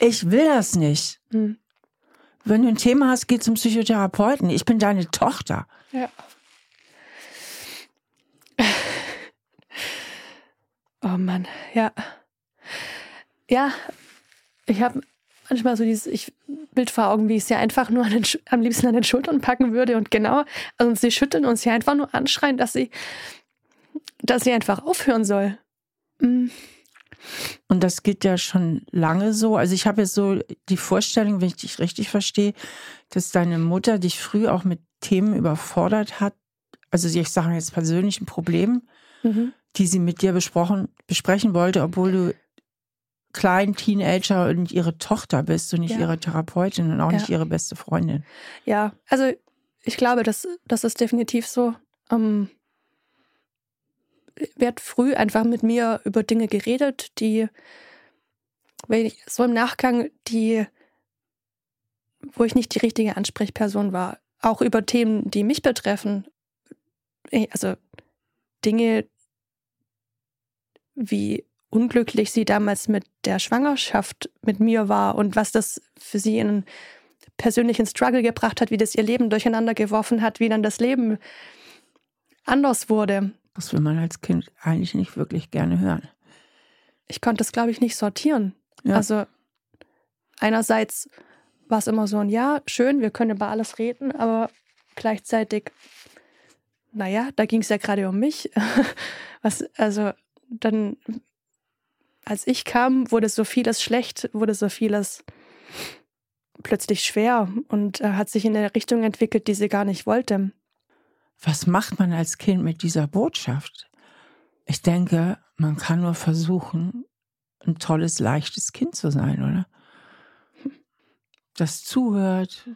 ich will das nicht. Hm. Wenn du ein Thema hast, geh zum Psychotherapeuten. Ich bin deine Tochter. Ja. Oh Mann, ja. Ja, ich habe manchmal so dieses ich Bild vor Augen, wie ich sie einfach nur den, am liebsten an den Schultern packen würde und genau, also sie schütteln und sie einfach nur anschreien, dass sie, dass sie einfach aufhören soll. Mhm. Und das geht ja schon lange so. Also ich habe jetzt so die Vorstellung, wenn ich dich richtig verstehe, dass deine Mutter dich früh auch mit Themen überfordert hat. Also ich sage jetzt persönlichen Problemen, mhm. die sie mit dir besprochen, besprechen wollte, obwohl du kleinen Teenager und ihre Tochter bist und nicht ja. ihre Therapeutin und auch ja. nicht ihre beste Freundin. Ja, also ich glaube, das, das ist definitiv so. Ähm, wird früh einfach mit mir über Dinge geredet, die, wenn ich so im Nachgang, die, wo ich nicht die richtige Ansprechperson war. Auch über Themen, die mich betreffen. Also Dinge wie unglücklich sie damals mit der Schwangerschaft mit mir war und was das für sie in einen persönlichen Struggle gebracht hat, wie das ihr Leben durcheinander geworfen hat, wie dann das Leben anders wurde. Das will man als Kind eigentlich nicht wirklich gerne hören. Ich konnte es, glaube ich, nicht sortieren. Ja. Also einerseits war es immer so ein Ja, schön, wir können über alles reden, aber gleichzeitig, naja, da ging es ja gerade um mich. Was, also dann als ich kam, wurde so vieles schlecht, wurde so vieles plötzlich schwer und äh, hat sich in eine Richtung entwickelt, die sie gar nicht wollte. Was macht man als Kind mit dieser Botschaft? Ich denke, man kann nur versuchen, ein tolles, leichtes Kind zu sein, oder? das zuhört,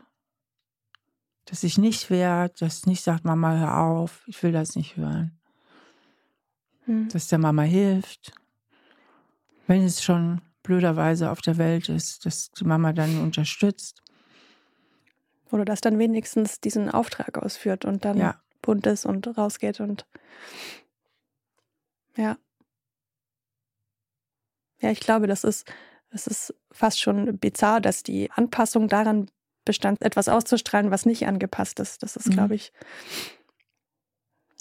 das sich nicht wehrt, das nicht sagt, Mama, hör auf, ich will das nicht hören. Hm. Dass der Mama hilft, wenn es schon blöderweise auf der Welt ist, dass die Mama dann unterstützt. Oder dass dann wenigstens diesen Auftrag ausführt und dann Ja. bunt ist und rausgeht und ja. Ja, ich glaube, das ist, das ist fast schon bizarr, dass die Anpassung daran bestand, etwas auszustrahlen, was nicht angepasst ist. Das ist, Mhm. glaube ich,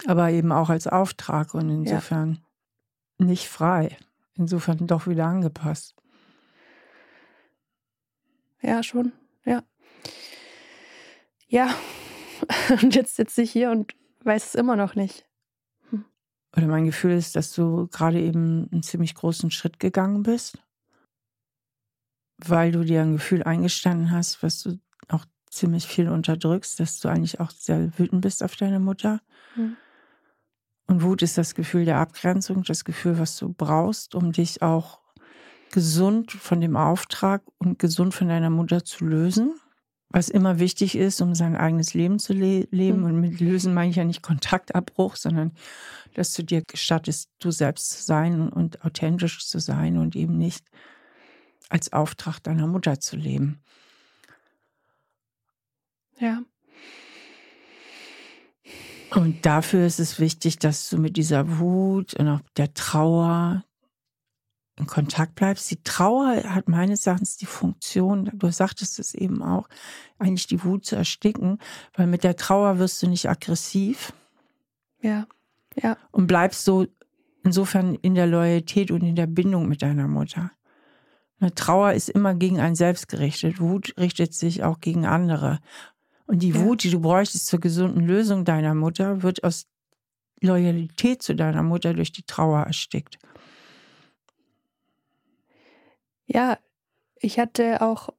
Aber eben auch als Auftrag und insofern nicht frei. Insofern doch wieder angepasst. ja schon, ja. Ja, und jetzt sitze ich hier und weiß es immer noch nicht. Oder mein Gefühl ist, dass du gerade eben einen ziemlich großen Schritt gegangen bist, weil du dir ein Gefühl eingestanden hast, was du auch ziemlich viel unterdrückst, dass du eigentlich auch sehr wütend bist auf deine Mutter. Hm. Und Wut ist das Gefühl der Abgrenzung, das Gefühl, was du brauchst, um dich auch gesund von dem Auftrag und gesund von deiner Mutter zu lösen. Was immer wichtig ist, um sein eigenes Leben zu le leben. Mhm. Und mit lösen meine ich ja nicht Kontaktabbruch, sondern dass du dir gestattest, du selbst zu sein und authentisch zu sein und eben nicht als Auftrag deiner Mutter zu leben. Ja, Und dafür ist es wichtig, dass du mit dieser Wut und auch der Trauer in Kontakt bleibst. Die Trauer hat meines Erachtens die Funktion, du sagtest es eben auch, eigentlich die Wut zu ersticken, weil mit der Trauer wirst du nicht aggressiv ja, ja, und bleibst so insofern in der Loyalität und in der Bindung mit deiner Mutter. Eine Trauer ist immer gegen einen selbst gerichtet. Wut richtet sich auch gegen andere. Und die Ja. Wut, die du bräuchtest zur gesunden Lösung deiner Mutter, wird aus Loyalität zu deiner Mutter durch die Trauer erstickt. Ja, ich hatte auch,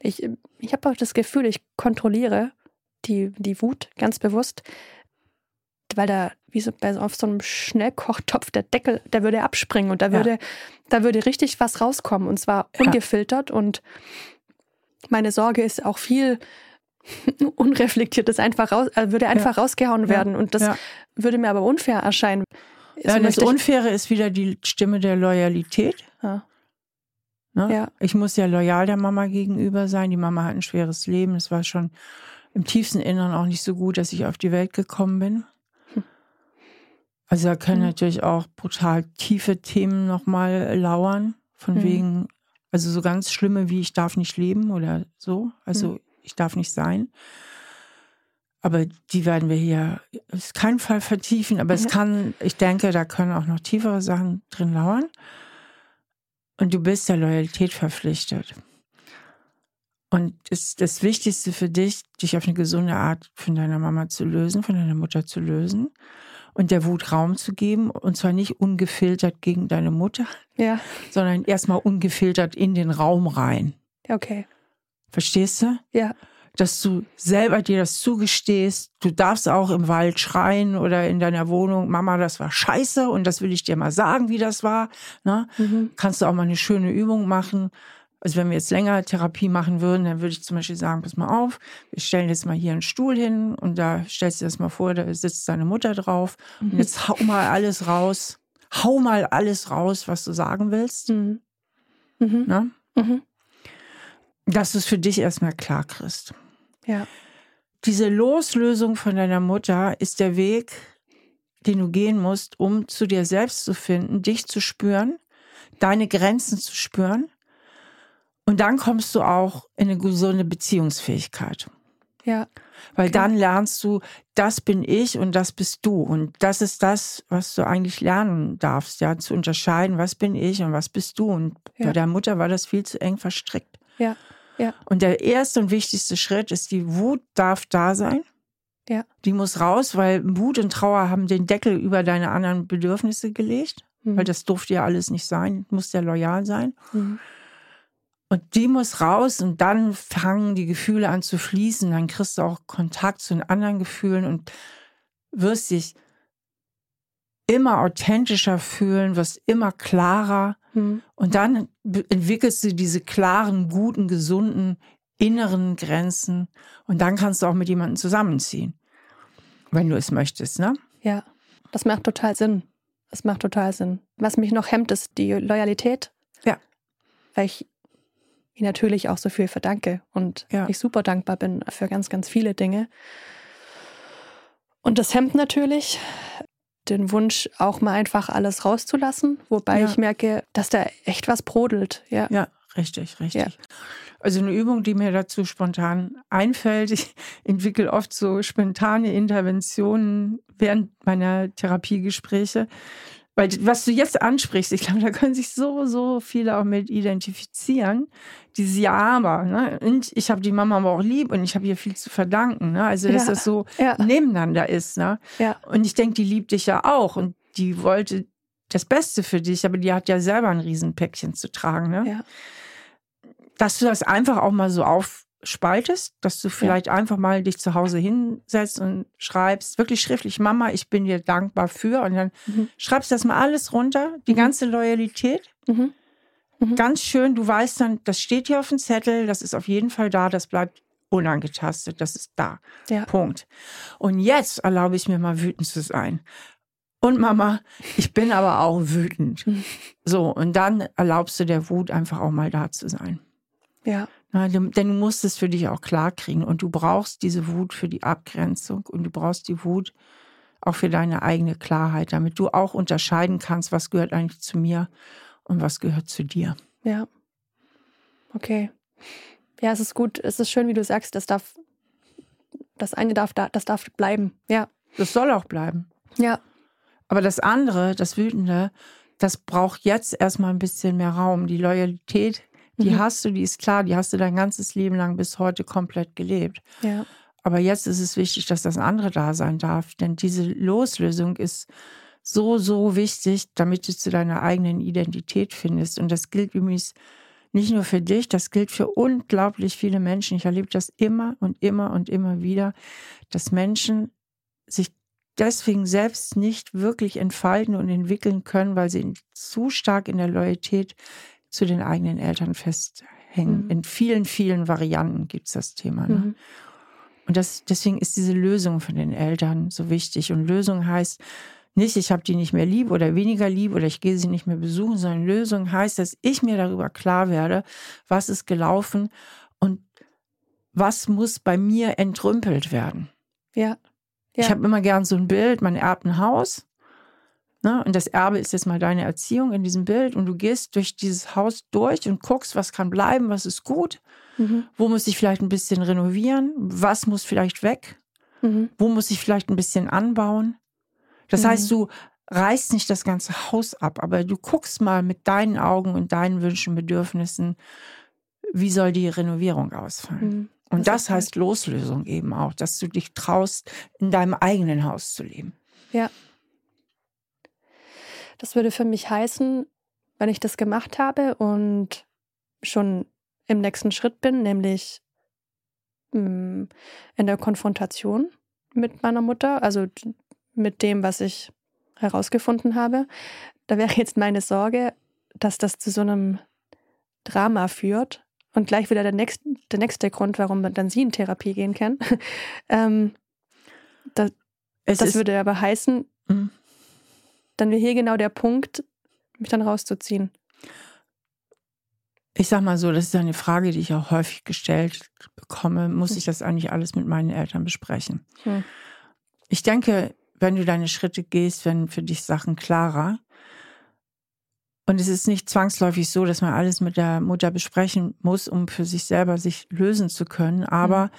ich, ich habe auch das Gefühl, ich kontrolliere die, die Wut ganz bewusst, weil da, wie so bei, auf so einem Schnellkochtopf, der Deckel, der würde abspringen und da Ja. würde, da würde richtig was rauskommen und zwar Ja. ungefiltert und meine Sorge ist auch viel unreflektiertes einfach raus, äh, würde einfach rausgehauen Ja. werden und das Ja. würde mir aber unfair erscheinen. Ja, So und das Unfaire ist wieder die Stimme der Loyalität. Ja. Ne? Ja. Ich muss ja loyal der Mama gegenüber sein. Die Mama hat ein schweres Leben. Es war schon im tiefsten Innern auch nicht so gut, dass ich auf die Welt gekommen bin. Also da können Mhm. natürlich auch brutal tiefe Themen nochmal lauern. Von Mhm. wegen, also so ganz schlimme wie ich darf nicht leben oder so. Also Mhm. ich darf nicht sein. Aber die werden wir hier auf keinen Fall vertiefen. Aber es kann, ich denke, da können auch noch tiefere Sachen drin lauern. Und du bist der Loyalität verpflichtet. Und ist das Wichtigste für dich, dich auf eine gesunde Art von deiner Mama zu lösen, von deiner Mutter zu lösen und der Wut Raum zu geben. Und zwar nicht ungefiltert gegen deine Mutter, Ja, sondern erstmal ungefiltert in den Raum rein. okay. Verstehst du? Ja, Dass du selber dir das zugestehst. Du darfst auch im Wald schreien oder in deiner Wohnung, Mama, das war scheiße und das will ich dir mal sagen, wie das war. Ne? mhm. kannst du auch mal eine schöne Übung machen. Also wenn wir jetzt länger Therapie machen würden, dann würde ich zum Beispiel sagen, pass mal auf, wir stellen jetzt mal hier einen Stuhl hin und da stellst du dir das mal vor, da sitzt deine Mutter drauf und jetzt hau mal alles raus. Hau mal alles raus, was du sagen willst. Mhm. Mhm. Ne? Mhm. Dass du es für dich erstmal klar kriegst. Ja, Diese Loslösung von deiner Mutter ist der Weg, den du gehen musst, um zu dir selbst zu finden, dich zu spüren, deine Grenzen zu spüren. Und dann kommst du auch in eine gesunde Beziehungsfähigkeit. ja, Weil Okay. dann lernst du, das bin ich und das bist du. Und das ist das, was du eigentlich lernen darfst, ja, zu unterscheiden, was bin ich und was bist du. Und Ja. bei deiner Mutter war das viel zu eng verstrickt. ja, ja, Und der erste und wichtigste Schritt ist, die Wut darf da sein. Ja. Die muss raus, weil Wut und Trauer haben den Deckel über deine anderen Bedürfnisse gelegt. Mhm. Weil das durfte ja alles nicht sein. Du musst ja loyal sein. Mhm. Und die muss raus und dann fangen die Gefühle an zu fließen. Dann kriegst du auch Kontakt zu den anderen Gefühlen und wirst dich immer authentischer fühlen, wirst immer klarer. Mhm. Und dann entwickelst du diese klaren, guten, gesunden inneren Grenzen. Und dann kannst du auch mit jemandem zusammenziehen, wenn du es möchtest, ne? Ja, das macht total Sinn. Das macht total Sinn. Was mich noch hemmt, ist die Loyalität. Ja. Weil ich natürlich auch so viel verdanke und ja. ich super dankbar bin für ganz, ganz viele Dinge. Und das hemmt natürlich den Wunsch, auch mal einfach alles rauszulassen, wobei ja. ich merke, dass da echt was brodelt. Ja, ja richtig, richtig. Ja. Also eine Übung, die mir dazu spontan einfällt. Ich entwickle oft so spontane Interventionen während meiner Therapiegespräche. Weil was du jetzt ansprichst, ich glaube, da können sich so, so viele auch mit identifizieren. Dieses Ja, aber. Ne? Und ich habe die Mama aber auch lieb und ich habe ihr viel zu verdanken. Ne? Also, dass ja, das so ja. nebeneinander ist. Ne? Ja. Und ich denke, die liebt dich ja auch und die wollte das Beste für dich, aber die hat ja selber ein Riesenpäckchen zu tragen. Ne? Ja. Dass du das einfach auch mal so auf spaltest, dass du vielleicht ja. einfach mal dich zu Hause hinsetzt und schreibst, wirklich schriftlich, Mama, ich bin dir dankbar für. Und dann mhm. schreibst das mal alles runter, die mhm. ganze Loyalität. Mhm. mhm. Ganz schön, du weißt dann, das steht hier auf dem Zettel, das ist auf jeden Fall da, das bleibt unangetastet, das ist da. Ja. Punkt. Und jetzt erlaube ich mir mal wütend zu sein. Und Mama, ich bin aber auch wütend. Mhm. So, und dann erlaubst du der Wut einfach auch mal da zu sein. Ja. Denn du musst es für dich auch klar kriegen und du brauchst diese Wut für die Abgrenzung und du brauchst die Wut auch für deine eigene Klarheit, damit du auch unterscheiden kannst, was gehört eigentlich zu mir und was gehört zu dir. Ja. Okay. Ja, es ist gut, es ist schön, wie du sagst, das darf, das eine darf, das darf bleiben. Ja. Das soll auch bleiben. Ja. Aber das andere, das Wütende, das braucht jetzt erstmal ein bisschen mehr Raum. Die Loyalität die mhm. hast du, die ist klar, die hast du dein ganzes Leben lang bis heute komplett gelebt. Ja. Aber jetzt ist es wichtig, dass das andere da sein darf. Denn diese Loslösung ist so, so wichtig, damit du zu deiner eigenen Identität findest. Und das gilt übrigens nicht nur für dich, das gilt für unglaublich viele Menschen. Ich erlebe das immer und immer und immer wieder, dass Menschen sich deswegen selbst nicht wirklich entfalten und entwickeln können, weil sie zu stark in der Loyalität zu den eigenen Eltern festhängen. Mhm. In vielen, vielen Varianten gibt es das Thema. Ne? Mhm. Und das, deswegen ist diese Lösung von den Eltern so wichtig. Und Lösung heißt nicht, ich habe die nicht mehr lieb oder weniger lieb oder ich gehe sie nicht mehr besuchen, sondern Lösung heißt, dass ich mir darüber klar werde, was ist gelaufen und was muss bei mir entrümpelt werden. Ja. ja. Ich habe immer gern so ein Bild, man erbt ein Haus Ne? Und das Erbe ist jetzt mal deine Erziehung in diesem Bild. Und du gehst durch dieses Haus durch und guckst, was kann bleiben, was ist gut, mhm. wo muss ich vielleicht ein bisschen renovieren, was muss vielleicht weg, mhm. wo muss ich vielleicht ein bisschen anbauen. Das mhm. heißt, du reißt nicht das ganze Haus ab, aber du guckst mal mit deinen Augen und deinen Wünschen, Bedürfnissen, wie soll die Renovierung ausfallen. Mhm. Und das, das heißt Loslösung eben auch, dass du dich traust, in deinem eigenen Haus zu leben. Ja, das würde für mich heißen, wenn ich das gemacht habe und schon im nächsten Schritt bin, nämlich mm, in der Konfrontation mit meiner Mutter, also mit dem, was ich herausgefunden habe. Da wäre jetzt meine Sorge, dass das zu so einem Drama führt. Und gleich wieder der nächste, der nächste Grund, warum man dann sie in Therapie gehen kann. ähm, das, das würde aber heißen, mhm dann wäre hier genau der Punkt, mich dann rauszuziehen. Ich sag mal so, das ist eine Frage, die ich auch häufig gestellt bekomme. Muss hm. ich das eigentlich alles mit meinen Eltern besprechen? Hm. Ich denke, wenn du deine Schritte gehst, werden für dich Sachen klarer. Und es ist nicht zwangsläufig so, dass man alles mit der Mutter besprechen muss, um für sich selber sich lösen zu können. Aber hm.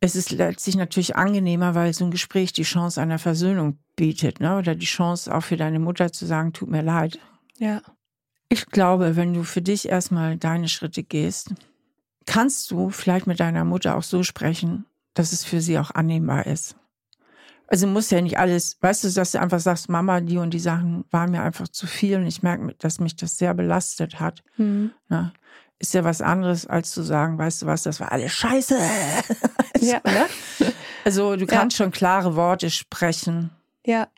es ist letztlich natürlich angenehmer, weil so ein Gespräch die Chance einer Versöhnung bietet, ne? Oder die Chance auch für deine Mutter zu sagen, tut mir leid. Ja. Ich glaube, wenn du für dich erstmal deine Schritte gehst, kannst du vielleicht mit deiner Mutter auch so sprechen, dass es für sie auch annehmbar ist. Also muss ja nicht alles, weißt du, dass du einfach sagst, Mama, die und die Sachen waren mir einfach zu viel und ich merke, dass mich das sehr belastet hat. Mhm. Ne? Ist ja was anderes, als zu sagen, weißt du was, das war alles scheiße. ja. Also du kannst ja. schon klare Worte sprechen ja.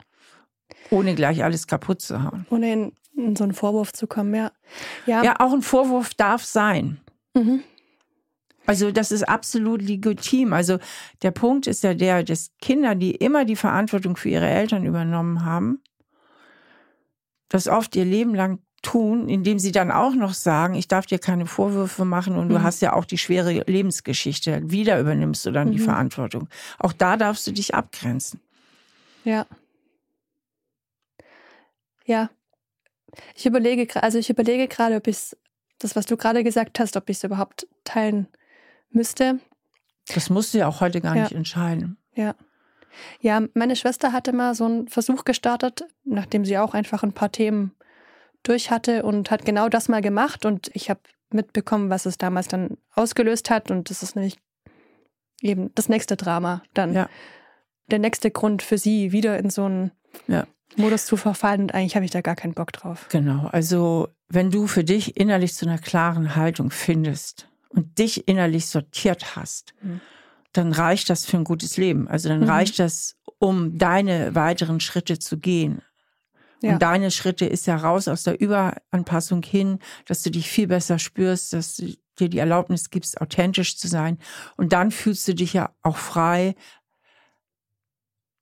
Ohne gleich alles kaputt zu hauen. Ohne in, in so einen Vorwurf zu kommen, ja. Ja, ja auch ein Vorwurf darf sein. Mhm. Also das ist absolut legitim. Also der Punkt ist ja der, dass Kinder, die immer die Verantwortung für ihre Eltern übernommen haben, das oft ihr Leben lang tun, indem sie dann auch noch sagen, ich darf dir keine Vorwürfe machen und mhm. du hast ja auch die schwere Lebensgeschichte. Wieder übernimmst du dann mhm. die Verantwortung. Auch da darfst du dich abgrenzen. Ja. Ja. Ich überlege, also ich überlege gerade, ob ich das, was du gerade gesagt hast, ob ich es überhaupt teilen müsste. Das musst du ja auch heute gar ja. nicht entscheiden. Ja. Ja, meine Schwester hatte mal so einen Versuch gestartet, nachdem sie auch einfach ein paar Themen durch hatte und hat genau das mal gemacht und ich habe mitbekommen, was es damals dann ausgelöst hat und das ist nämlich eben das nächste Drama dann. Ja. Der nächste Grund für sie, wieder in so einen ja. Modus zu verfallen und eigentlich habe ich da gar keinen Bock drauf. Genau, also wenn du für dich innerlich zu einer klaren Haltung findest und dich innerlich sortiert hast, mhm. dann reicht das für ein gutes Leben. Also dann mhm. reicht das, um deine weiteren Schritte zu gehen. Ja. Und deine Schritte ist ja raus aus der Überanpassung hin, dass du dich viel besser spürst, dass du dir die Erlaubnis gibst, authentisch zu sein. Und dann fühlst du dich ja auch frei,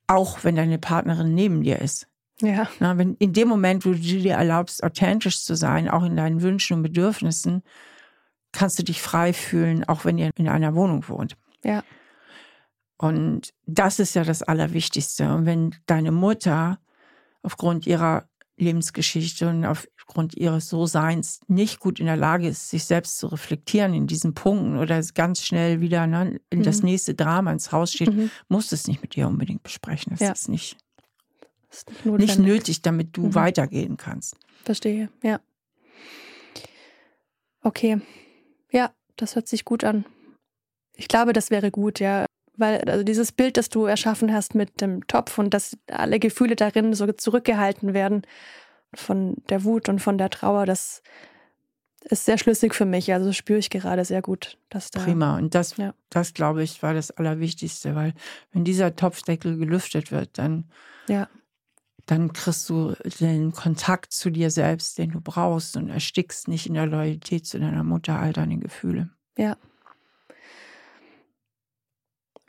auch wenn deine Partnerin neben dir ist. Ja. Na, wenn in dem Moment, wo du dir erlaubst, authentisch zu sein, auch in deinen Wünschen und Bedürfnissen, kannst du dich frei fühlen, auch wenn ihr in einer Wohnung wohnt. Ja. Und das ist ja das Allerwichtigste. Und wenn deine Mutter aufgrund ihrer Lebensgeschichte und aufgrund ihres So-Seins nicht gut in der Lage ist, sich selbst zu reflektieren in diesen Punkten oder ganz schnell wieder ne, in mhm. das nächste Drama ins Haus steht, mhm. musst du es nicht mit ihr unbedingt besprechen. Das ja. ist nicht, ist nicht, nicht, nötig, damit du mhm. weitergehen kannst. Verstehe, ja. Okay. Ja, das hört sich gut an. Ich glaube, das wäre gut, ja. Weil also dieses Bild, das du erschaffen hast mit dem Topf und dass alle Gefühle darin so zurückgehalten werden von der Wut und von der Trauer, das ist sehr schlüssig für mich. Also spüre ich gerade sehr gut, dass da. Prima. Und das, ja. das glaube ich, war das Allerwichtigste, weil wenn dieser Topfdeckel gelüftet wird, dann, ja. dann kriegst du den Kontakt zu dir selbst, den du brauchst und erstickst nicht in der Loyalität zu deiner Mutter all deine Gefühle. Ja.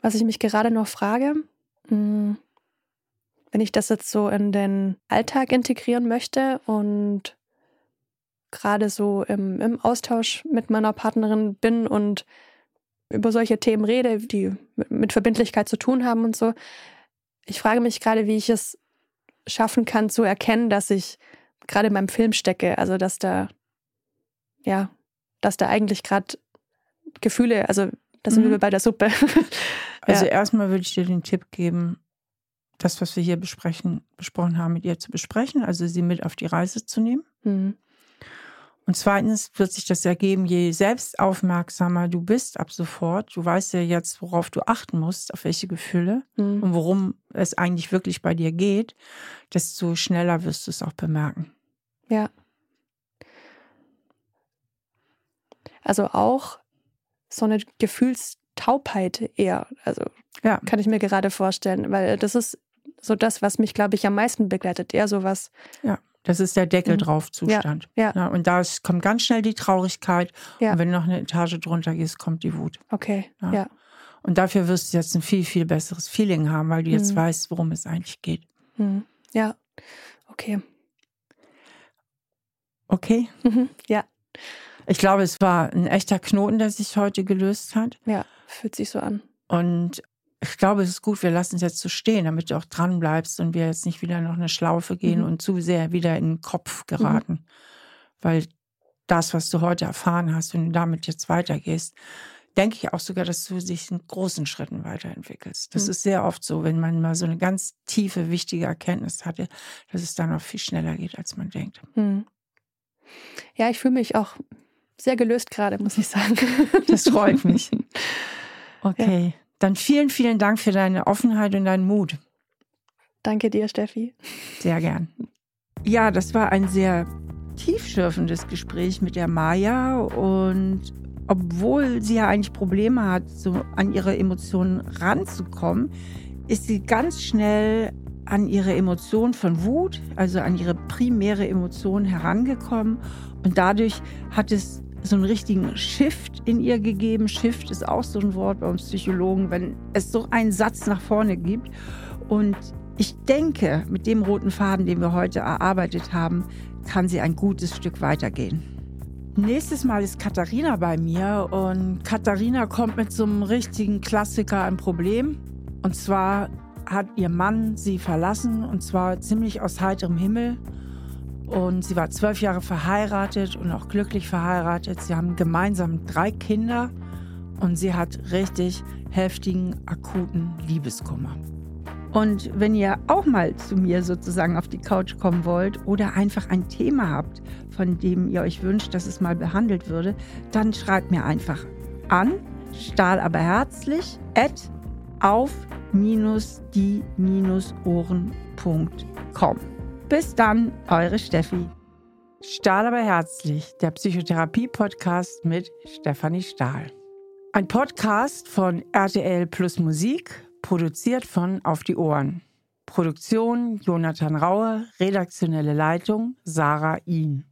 Was ich mich gerade noch frage, hm, wenn ich das jetzt so in den Alltag integrieren möchte und gerade so im, im Austausch mit meiner Partnerin bin und über solche Themen rede, die mit Verbindlichkeit zu tun haben und so. Ich frage mich gerade, wie ich es schaffen kann zu erkennen, dass ich gerade in meinem Film stecke, also dass da ja, dass da eigentlich gerade Gefühle, also da sind mhm. wir bei der Suppe. Also ja. erstmal würde ich dir den Tipp geben, das, was wir hier besprechen, besprochen haben, mit ihr zu besprechen, also sie mit auf die Reise zu nehmen. Mhm. Und zweitens wird sich das ergeben, je selbstaufmerksamer du bist ab sofort, du weißt ja jetzt, worauf du achten musst, auf welche Gefühle mhm. und worum es eigentlich wirklich bei dir geht, desto schneller wirst du es auch bemerken. Ja. Also auch so eine Gefühlstaubheit eher. Also ja. kann ich mir gerade vorstellen, weil das ist so das, was mich, glaube ich, am meisten begleitet. Eher sowas. Ja. Das ist der Deckel drauf Zustand. Ja, ja. Und da kommt ganz schnell die Traurigkeit. Ja. Und wenn du noch eine Etage drunter gehst, kommt die Wut. Okay. Ja. ja. Und dafür wirst du jetzt ein viel, viel besseres Feeling haben, weil du jetzt mhm. weißt, worum es eigentlich geht. Mhm. Ja. Okay. Okay? Mhm. Ja. Ich glaube, es war ein echter Knoten, der sich heute gelöst hat. Ja, fühlt sich so an. Und ich glaube, es ist gut, wir lassen es jetzt so stehen, damit du auch dran bleibst und wir jetzt nicht wieder noch eine Schlaufe gehen mhm. und zu sehr wieder in den Kopf geraten. Mhm. Weil das, was du heute erfahren hast, wenn du damit jetzt weitergehst, denke ich auch sogar, dass du dich in großen Schritten weiterentwickelst. Das mhm. ist sehr oft so, wenn man mal so eine ganz tiefe, wichtige Erkenntnis hatte, dass es dann auch viel schneller geht, als man denkt. Mhm. Ja, ich fühle mich auch sehr gelöst gerade, muss ich sagen. Das freut mich. Okay, ja. dann vielen, vielen Dank für deine Offenheit und deinen Mut. Danke dir, Steffi. Sehr gern. Ja, das war ein sehr tiefschürfendes Gespräch mit der Maya und obwohl sie ja eigentlich Probleme hat, so an ihre Emotionen ranzukommen, ist sie ganz schnell an ihre Emotion von Wut, also an ihre primäre Emotion herangekommen. Und dadurch hat es so einen richtigen Shift in ihr gegeben. Shift ist auch so ein Wort bei uns Psychologen, wenn es so einen Satz nach vorne gibt. Und ich denke, mit dem roten Faden, den wir heute erarbeitet haben, kann sie ein gutes Stück weitergehen. Nächstes Mal ist Katharina bei mir und Katharina kommt mit so einem richtigen Klassiker ein Problem. Und zwar hat ihr Mann sie verlassen und zwar ziemlich aus heiterem Himmel. Und sie war zwölf Jahre verheiratet und auch glücklich verheiratet. Sie haben gemeinsam drei Kinder und sie hat richtig heftigen, akuten Liebeskummer. Und wenn ihr auch mal zu mir sozusagen auf die Couch kommen wollt oder einfach ein Thema habt, von dem ihr euch wünscht, dass es mal behandelt würde, dann schreibt mir einfach an, stahl aber herzlich, at auf-die-ohren.com. Bis dann, eure Steffi. Stahl aber herzlich, der Psychotherapie-Podcast mit Stefanie Stahl. Ein Podcast von RTL Plus Musik Produziert von Auf die Ohren. Produktion Jonathan Raue, redaktionelle Leitung Sarah Ihn.